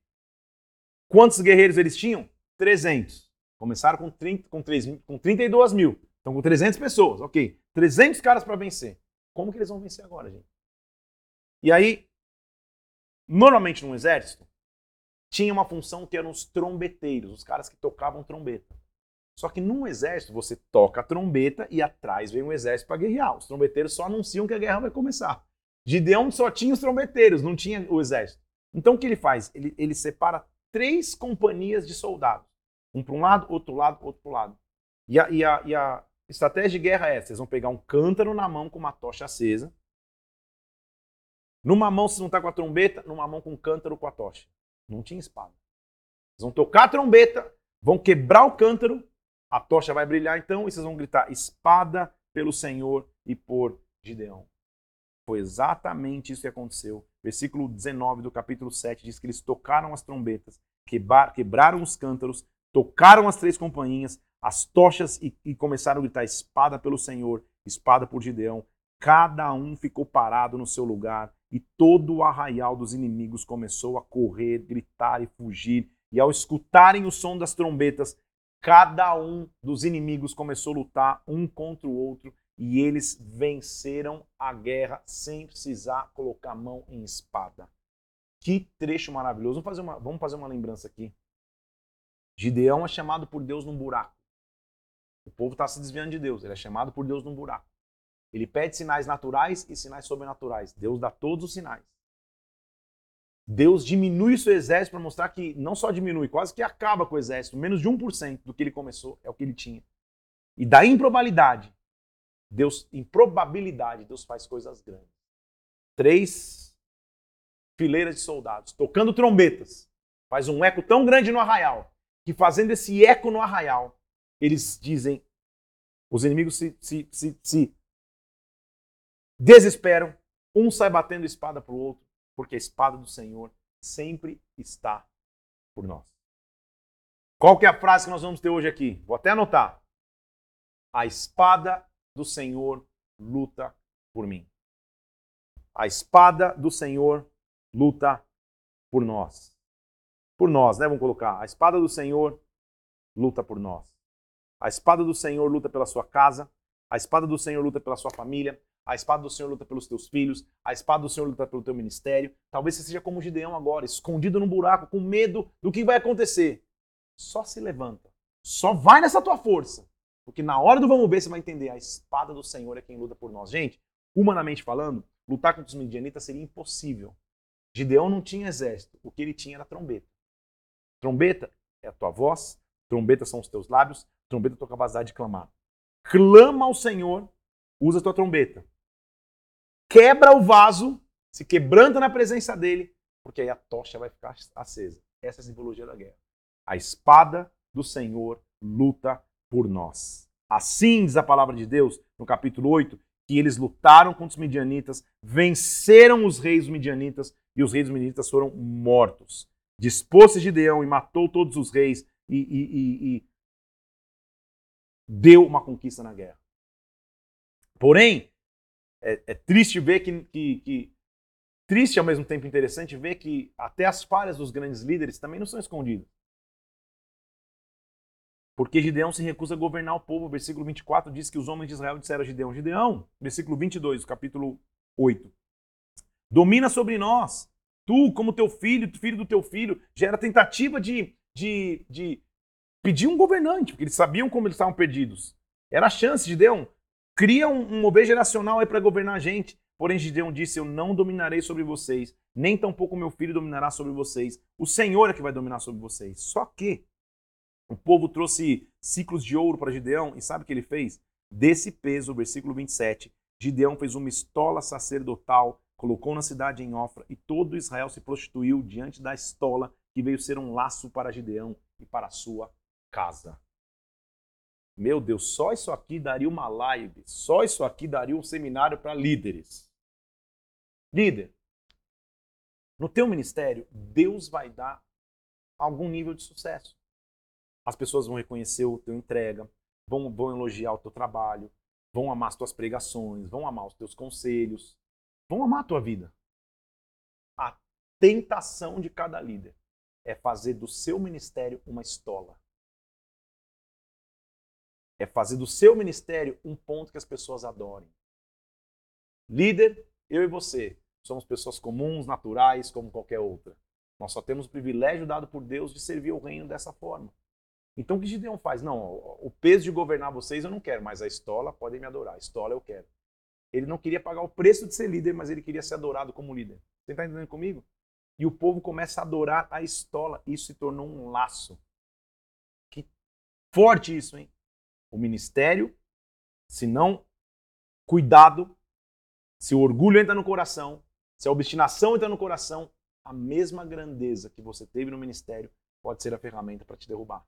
quantos guerreiros eles tinham? 300. Começaram com, 30, com, 3, com 32 mil. Então, com 300 pessoas, ok. 300 caras para vencer. Como que eles vão vencer agora, gente? E aí, Normalmente no exército, tinha uma função que eram os trombeteiros, os caras que tocavam trombeta. Só que no exército você toca a trombeta e atrás vem o exército para guerrear. Os trombeteiros só anunciam que a guerra vai começar. Gideão só tinha os trombeteiros, não tinha o exército. Então o que ele faz? Ele, ele separa três companhias de soldados. Um para um lado, outro lado, outro para lado. E a, e, a, e a estratégia de guerra é essa: vocês vão pegar um cântaro na mão com uma tocha acesa numa mão, se não está com a trombeta, numa mão com o cântaro com a tocha. Não tinha espada. Vocês vão tocar a trombeta, vão quebrar o cântaro, a tocha vai brilhar então, e vocês vão gritar: espada pelo Senhor e por Gideão. Foi exatamente isso que aconteceu. Versículo 19 do capítulo 7 diz que eles tocaram as trombetas, quebraram os cântaros, tocaram as três companhias, as tochas e, e começaram a gritar: espada pelo Senhor, espada por Gideão. Cada um ficou parado no seu lugar e todo o arraial dos inimigos começou a correr, gritar e fugir. E ao escutarem o som das trombetas, cada um dos inimigos começou a lutar um contra o outro e eles venceram a guerra sem precisar colocar a mão em espada. Que trecho maravilhoso. Vamos fazer uma, vamos fazer uma lembrança aqui. Gideão é chamado por Deus num buraco. O povo está se desviando de Deus. Ele é chamado por Deus num buraco. Ele pede sinais naturais e sinais sobrenaturais. Deus dá todos os sinais. Deus diminui o seu exército para mostrar que não só diminui, quase que acaba com o exército. Menos de 1% do que ele começou é o que ele tinha. E da improbabilidade, Deus, improbabilidade, Deus faz coisas grandes. Três fileiras de soldados tocando trombetas. Faz um eco tão grande no arraial que fazendo esse eco no arraial, eles dizem, os inimigos se, se, se, se desesperam, um sai batendo espada para o outro, porque a espada do Senhor sempre está por nós. Qual que é a frase que nós vamos ter hoje aqui? Vou até anotar. A espada do Senhor luta por mim. A espada do Senhor luta por nós. Por nós, né? Vamos colocar. A espada do Senhor luta por nós. A espada do Senhor luta pela sua casa. A espada do Senhor luta pela sua família. A espada do Senhor luta pelos teus filhos. A espada do Senhor luta pelo teu ministério. Talvez você seja como o Gideão agora, escondido num buraco, com medo do que vai acontecer. Só se levanta. Só vai nessa tua força. Porque na hora do vamos ver, você vai entender. A espada do Senhor é quem luta por nós. Gente, humanamente falando, lutar contra os midianitas seria impossível. Gideão não tinha exército. O que ele tinha era trombeta. Trombeta é a tua voz, trombeta são os teus lábios, trombeta é a tua capacidade de clamar. Clama ao Senhor, usa a tua trombeta. Quebra o vaso, se quebranta na presença dele, porque aí a tocha vai ficar acesa. Essa é a simbologia da guerra. A espada do Senhor luta por nós. Assim diz a palavra de Deus no capítulo 8, que eles lutaram contra os midianitas, venceram os reis midianitas e os reis midianitas foram mortos. Dispôs-se Gideão e matou todos os reis e, e, e, e deu uma conquista na guerra. Porém, é, é triste ver que, que, que, Triste ao mesmo tempo interessante ver que até as falhas dos grandes líderes também não são escondidas. Porque Gideão se recusa a governar o povo. Versículo 24 diz que os homens de Israel disseram a Gideão: Gideão, versículo 22, capítulo 8. Domina sobre nós. Tu, como teu filho, filho do teu filho, já era tentativa de, de, de pedir um governante, porque eles sabiam como eles estavam perdidos. Era a chance, Gideão. Cria um, um mover geracional aí para governar a gente. Porém, Gideão disse: Eu não dominarei sobre vocês, nem tampouco meu filho dominará sobre vocês. O Senhor é que vai dominar sobre vocês. Só que o povo trouxe ciclos de ouro para Gideão, e sabe o que ele fez? Desse peso, versículo 27, Gideão fez uma estola sacerdotal, colocou na cidade em Ofra, e todo Israel se prostituiu diante da estola, que veio ser um laço para Gideão e para sua casa. Meu Deus, só isso aqui daria uma live, só isso aqui daria um seminário para líderes. Líder, no teu ministério, Deus vai dar algum nível de sucesso. As pessoas vão reconhecer o teu entrega, vão, vão elogiar o teu trabalho, vão amar as tuas pregações, vão amar os teus conselhos, vão amar a tua vida. A tentação de cada líder é fazer do seu ministério uma estola é fazer do seu ministério um ponto que as pessoas adorem. Líder, eu e você, somos pessoas comuns, naturais, como qualquer outra. Nós só temos o privilégio dado por Deus de servir o reino dessa forma. Então o que Gideão faz? Não, o peso de governar vocês eu não quero, mas a estola podem me adorar. A estola eu quero. Ele não queria pagar o preço de ser líder, mas ele queria ser adorado como líder. Você está entendendo comigo? E o povo começa a adorar a estola. Isso se tornou um laço. Que forte isso, hein? O ministério, se não cuidado, se o orgulho entra no coração, se a obstinação entra no coração, a mesma grandeza que você teve no ministério pode ser a ferramenta para te derrubar.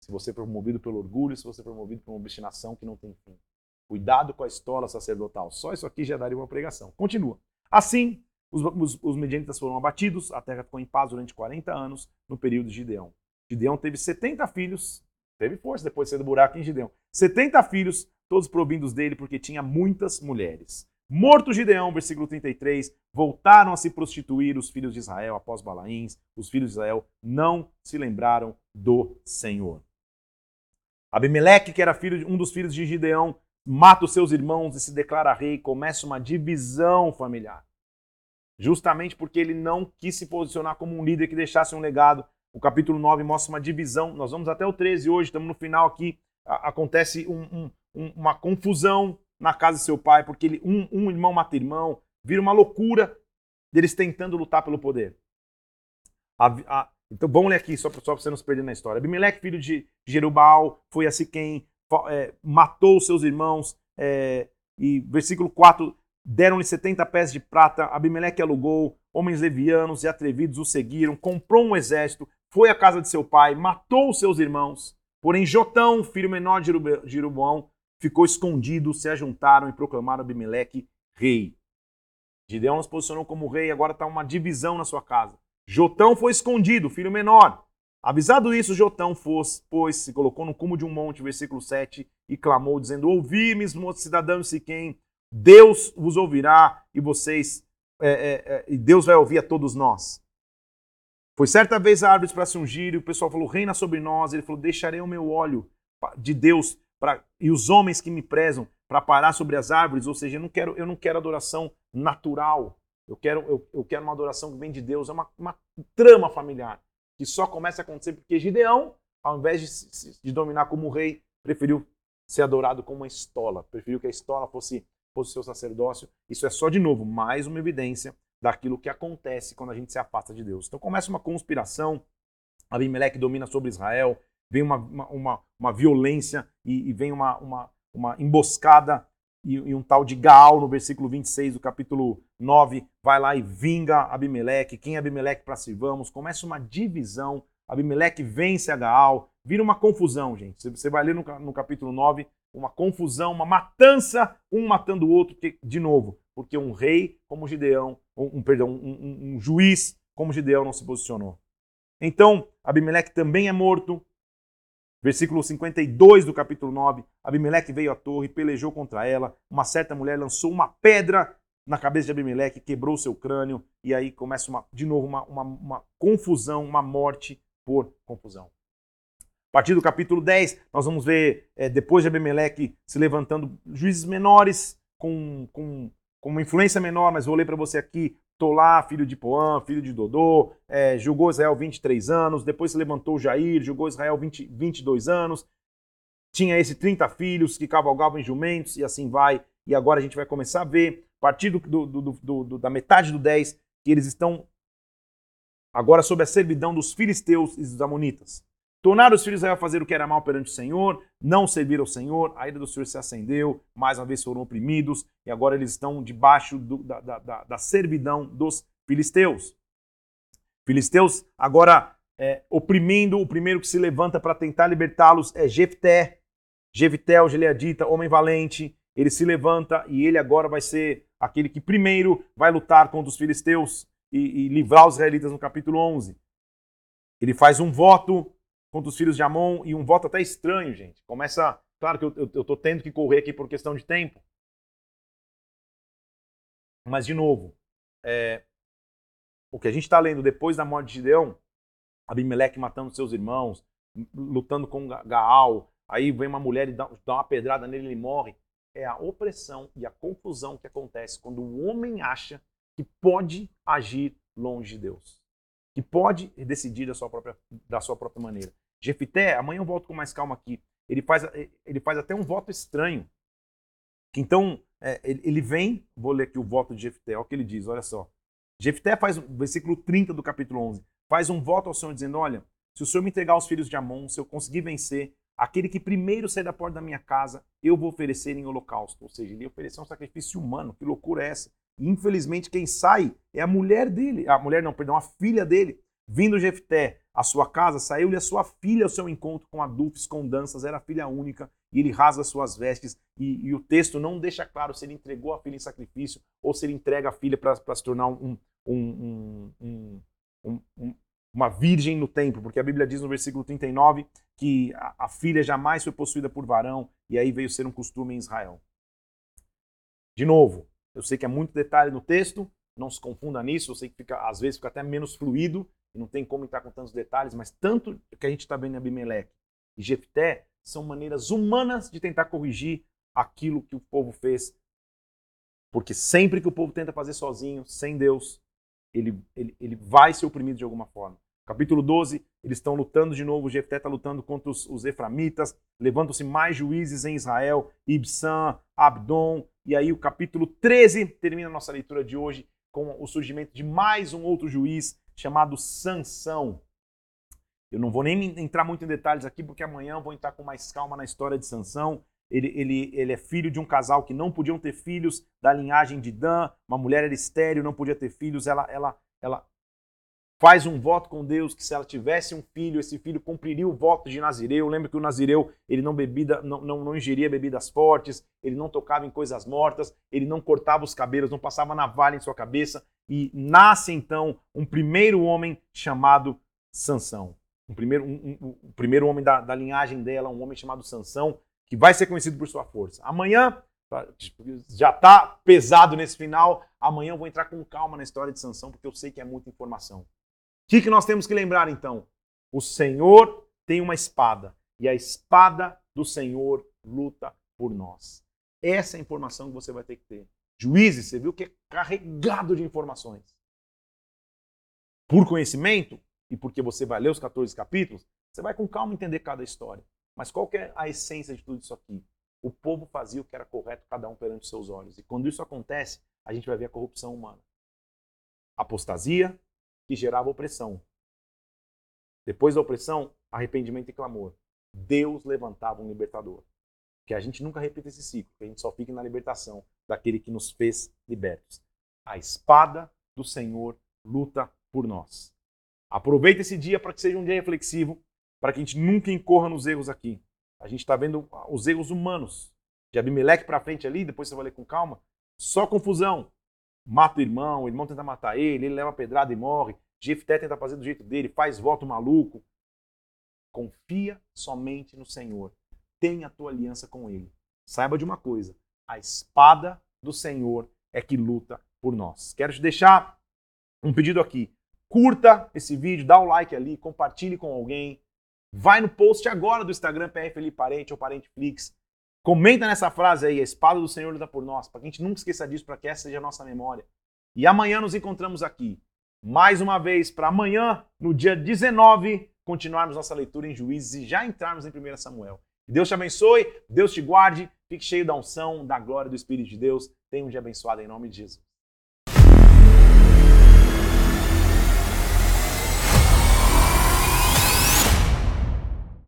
Se você for movido pelo orgulho, se você for movido por uma obstinação que não tem fim. Cuidado com a estola sacerdotal. Só isso aqui já daria uma pregação. Continua. Assim, os, os, os medianitas foram abatidos, a terra ficou em paz durante 40 anos, no período de Gideão. Gideão teve 70 filhos Teve força depois de ser do buraco em Gideão. 70 filhos, todos provindos dele, porque tinha muitas mulheres. Morto Gideão, versículo 33, voltaram a se prostituir os filhos de Israel após Balaíns. Os filhos de Israel não se lembraram do Senhor. Abimeleque, que era filho um dos filhos de Gideão, mata os seus irmãos e se declara rei. Começa uma divisão familiar. Justamente porque ele não quis se posicionar como um líder que deixasse um legado o capítulo 9 mostra uma divisão. Nós vamos até o 13 hoje, estamos no final aqui. acontece um, um, uma confusão na casa de seu pai, porque ele, um, um irmão mata irmão, vira uma loucura deles tentando lutar pelo poder. A, a, então vamos ler aqui, só para você não se perder na história. Abimeleque, filho de Jerubal, foi a Siquém, é, matou seus irmãos, é, e versículo 4, deram-lhe 70 pés de prata, Abimeleque alugou, homens levianos e atrevidos o seguiram, comprou um exército, foi à casa de seu pai, matou os seus irmãos. Porém, Jotão, filho menor de Jeroboão, ficou escondido, se ajuntaram e proclamaram Abimeleque rei. Gideão nos posicionou como rei, agora está uma divisão na sua casa. Jotão foi escondido, filho menor. Avisado isso, Jotão, fosse, pois, se colocou no cume de um monte, versículo 7, e clamou, dizendo: Ouvi-me, cidadãos Siquém, Deus vos ouvirá e vocês, é, é, é, e Deus vai ouvir a todos nós. Foi certa vez árvores para se ungir, e o pessoal falou: Reina sobre nós. Ele falou: Deixarei o meu óleo de Deus pra, e os homens que me prezam para parar sobre as árvores. Ou seja, eu não quero, eu não quero adoração natural. Eu quero, eu, eu quero uma adoração que vem de Deus. É uma, uma trama familiar que só começa a acontecer porque Gideão, ao invés de, de dominar como rei, preferiu ser adorado como uma estola, preferiu que a estola fosse, fosse seu sacerdócio. Isso é só, de novo, mais uma evidência daquilo que acontece quando a gente se afasta de Deus. Então começa uma conspiração, Abimeleque domina sobre Israel, vem uma, uma, uma, uma violência e, e, vem uma, uma, uma emboscada e, e, um tal de Gaal no versículo 26 do capítulo 9 vai lá e vinga Abimeleque. Quem é Abimeleque para se vamos? Começa uma divisão. Abimeleque vence a Gaal. Vira uma confusão, gente. Você vai ler no, no capítulo 9 uma confusão, uma matança, um matando o outro, de novo, porque um rei como Gideão, um, um perdão, um, um, juiz como Gideão não se posicionou. Então, Abimeleque também é morto, Versículo 52 do capítulo 9: Abimeleque veio à torre, pelejou contra ela. Uma certa mulher lançou uma pedra na cabeça de Abimeleque, quebrou seu crânio. E aí começa uma, de novo uma, uma, uma confusão, uma morte por confusão. A partir do capítulo 10, nós vamos ver, é, depois de Abimeleque se levantando, juízes menores com, com, com uma influência menor, mas vou ler para você aqui Tolá, filho de Poã, filho de Dodô, é, julgou Israel 23 anos, depois se levantou Jair, julgou Israel 20, 22 anos, tinha esse 30 filhos que cavalgavam em jumentos e assim vai. E agora a gente vai começar a ver, a partir do, do, do, da metade do 10, que eles estão agora sob a servidão dos filisteus e dos amonitas. Tornaram os filhos de Israel a fazer o que era mal perante o Senhor, não servir ao Senhor, a ira do Senhor se acendeu, mais uma vez foram oprimidos, e agora eles estão debaixo do, da, da, da, servidão dos filisteus. Filisteus agora é, oprimindo, o primeiro que se levanta para tentar libertá-los é Jefté. Jefté, o Gileadita, homem valente, ele se levanta e ele agora vai ser aquele que primeiro vai lutar contra os filisteus e, e livrar os israelitas no capítulo 11. Ele faz um voto contra os filhos de Amon e um voto até estranho, gente. Começa. Claro que eu, estou tendo que correr aqui por questão de tempo. Mas, de novo, é, o que a gente está lendo depois da morte de Gideão, Abimeleque matando seus irmãos, lutando com Gaal, aí vem uma mulher e dá, dá uma pedrada nele e ele morre. É a opressão e a confusão que acontece quando o homem acha que pode agir longe de Deus, que pode decidir da sua própria, da sua própria maneira. Jefité, amanhã eu volto com mais calma aqui. Ele faz, ele faz até um voto estranho. Então, é, ele, vem, vou ler aqui o voto de Jefté, olha o que ele diz, olha só. Jefté faz, versículo 30 do capítulo 11, faz um voto ao Senhor dizendo, olha, se o Senhor me entregar os filhos de Amon, se eu conseguir vencer, aquele que primeiro sair da porta da minha casa, eu vou oferecer em holocausto. Ou seja, ele ofereceu um sacrifício humano, que loucura é essa? Infelizmente, quem sai é a mulher dele, a mulher não, perdão, a filha dele. Vindo Jefté à sua casa, saiu-lhe a sua filha ao seu encontro com adultos, com danças, era filha única, e ele rasga suas vestes, e, e, o texto não deixa claro se ele entregou a filha em sacrifício ou se ele entrega a filha para se tornar um, um, um, um, uma virgem no templo, porque a Bíblia diz no versículo 39 que a, a filha jamais foi possuída por varão, e aí veio ser um costume em Israel. De novo, eu sei que é muito detalhe no texto, não se confunda nisso, eu sei que fica, às vezes fica até menos fluido, e não tem como entrar com tantos detalhes, mas tanto que a gente está vendo em Abimeleque e Jefté são maneiras humanas de tentar corrigir aquilo que o povo fez. Porque sempre que o povo tenta fazer sozinho, sem Deus, ele, ele, ele vai ser oprimido de alguma forma. Capítulo 12, eles estão lutando de novo, Jefté está lutando contra os, os eframitas, levantam-se mais juízes em Israel, Ibsam, Abdon, e aí o capítulo 13 termina a nossa leitura de hoje com o surgimento de mais um outro juiz, chamado Sansão. Eu não vou nem entrar muito em detalhes aqui, porque amanhã eu vou entrar com mais calma na história de Sansão. Ele, ele, ele é filho de um casal que não podiam ter filhos da linhagem de Dan. Uma mulher era estéreo, não podia ter filhos. Ela, ela, ela faz um voto com Deus que se ela tivesse um filho, esse filho cumpriria o voto de Nazireu. Lembra que o Nazireu ele não, bebida, não, não, não ingeria bebidas fortes, ele não tocava em coisas mortas, ele não cortava os cabelos, não passava navalha em sua cabeça. E nasce então um primeiro homem chamado Sansão. Um primeiro, um, um, um primeiro homem da, da linhagem dela, um homem chamado Sansão, que vai ser conhecido por sua força. Amanhã tipo, já está pesado nesse final. Amanhã eu vou entrar com calma na história de Sansão, porque eu sei que é muita informação. Que, que nós temos que lembrar então? O Senhor tem uma espada, e a espada do Senhor luta por nós. Essa é a informação que você vai ter que ter. Juízes, você viu que é carregado de informações. Por conhecimento, e porque você vai ler os 14 capítulos, você vai com calma entender cada história. Mas qual é a essência de tudo isso aqui? o povo fazia o que era correto, cada um perante os seus olhos. E quando isso acontece, a gente vai ver a corrupção humana. Apostasia, que gerava opressão. Depois da opressão, arrependimento e clamor. Deus levantava um libertador. Que a gente nunca repita esse ciclo, que a gente só fique na libertação daquele que nos fez libertos. A espada do Senhor luta por nós. Aproveita esse dia para que seja um dia reflexivo, para que a gente nunca incorra nos erros aqui. A gente está vendo os erros humanos. De Abimeleque para frente ali, depois você vai ler com calma. Só confusão. Mata o irmão, o irmão tenta matar ele, ele leva pedrada e morre. Jefté tenta fazer do jeito dele, faz voto maluco. Confia somente no Senhor. Tenha a tua aliança com ele. Saiba de uma coisa: a espada do Senhor é que luta por nós. Quero te deixar um pedido aqui. Curta esse vídeo, dá o like ali, compartilhe com alguém. Vai no post agora do Instagram PR Felipe Parente ou Parente Flix. Comenta nessa frase aí, a espada do Senhor luta por nós, para que a gente nunca esqueça disso, para que essa seja a nossa memória. E amanhã nos encontramos aqui, mais uma vez, para amanhã, no dia 19, continuarmos nossa leitura em Juízes e já entrarmos em 1 Samuel. Deus te abençoe, Deus te guarde, fique cheio da unção, da glória do Espírito de Deus. Tenha um dia abençoado em nome de Jesus.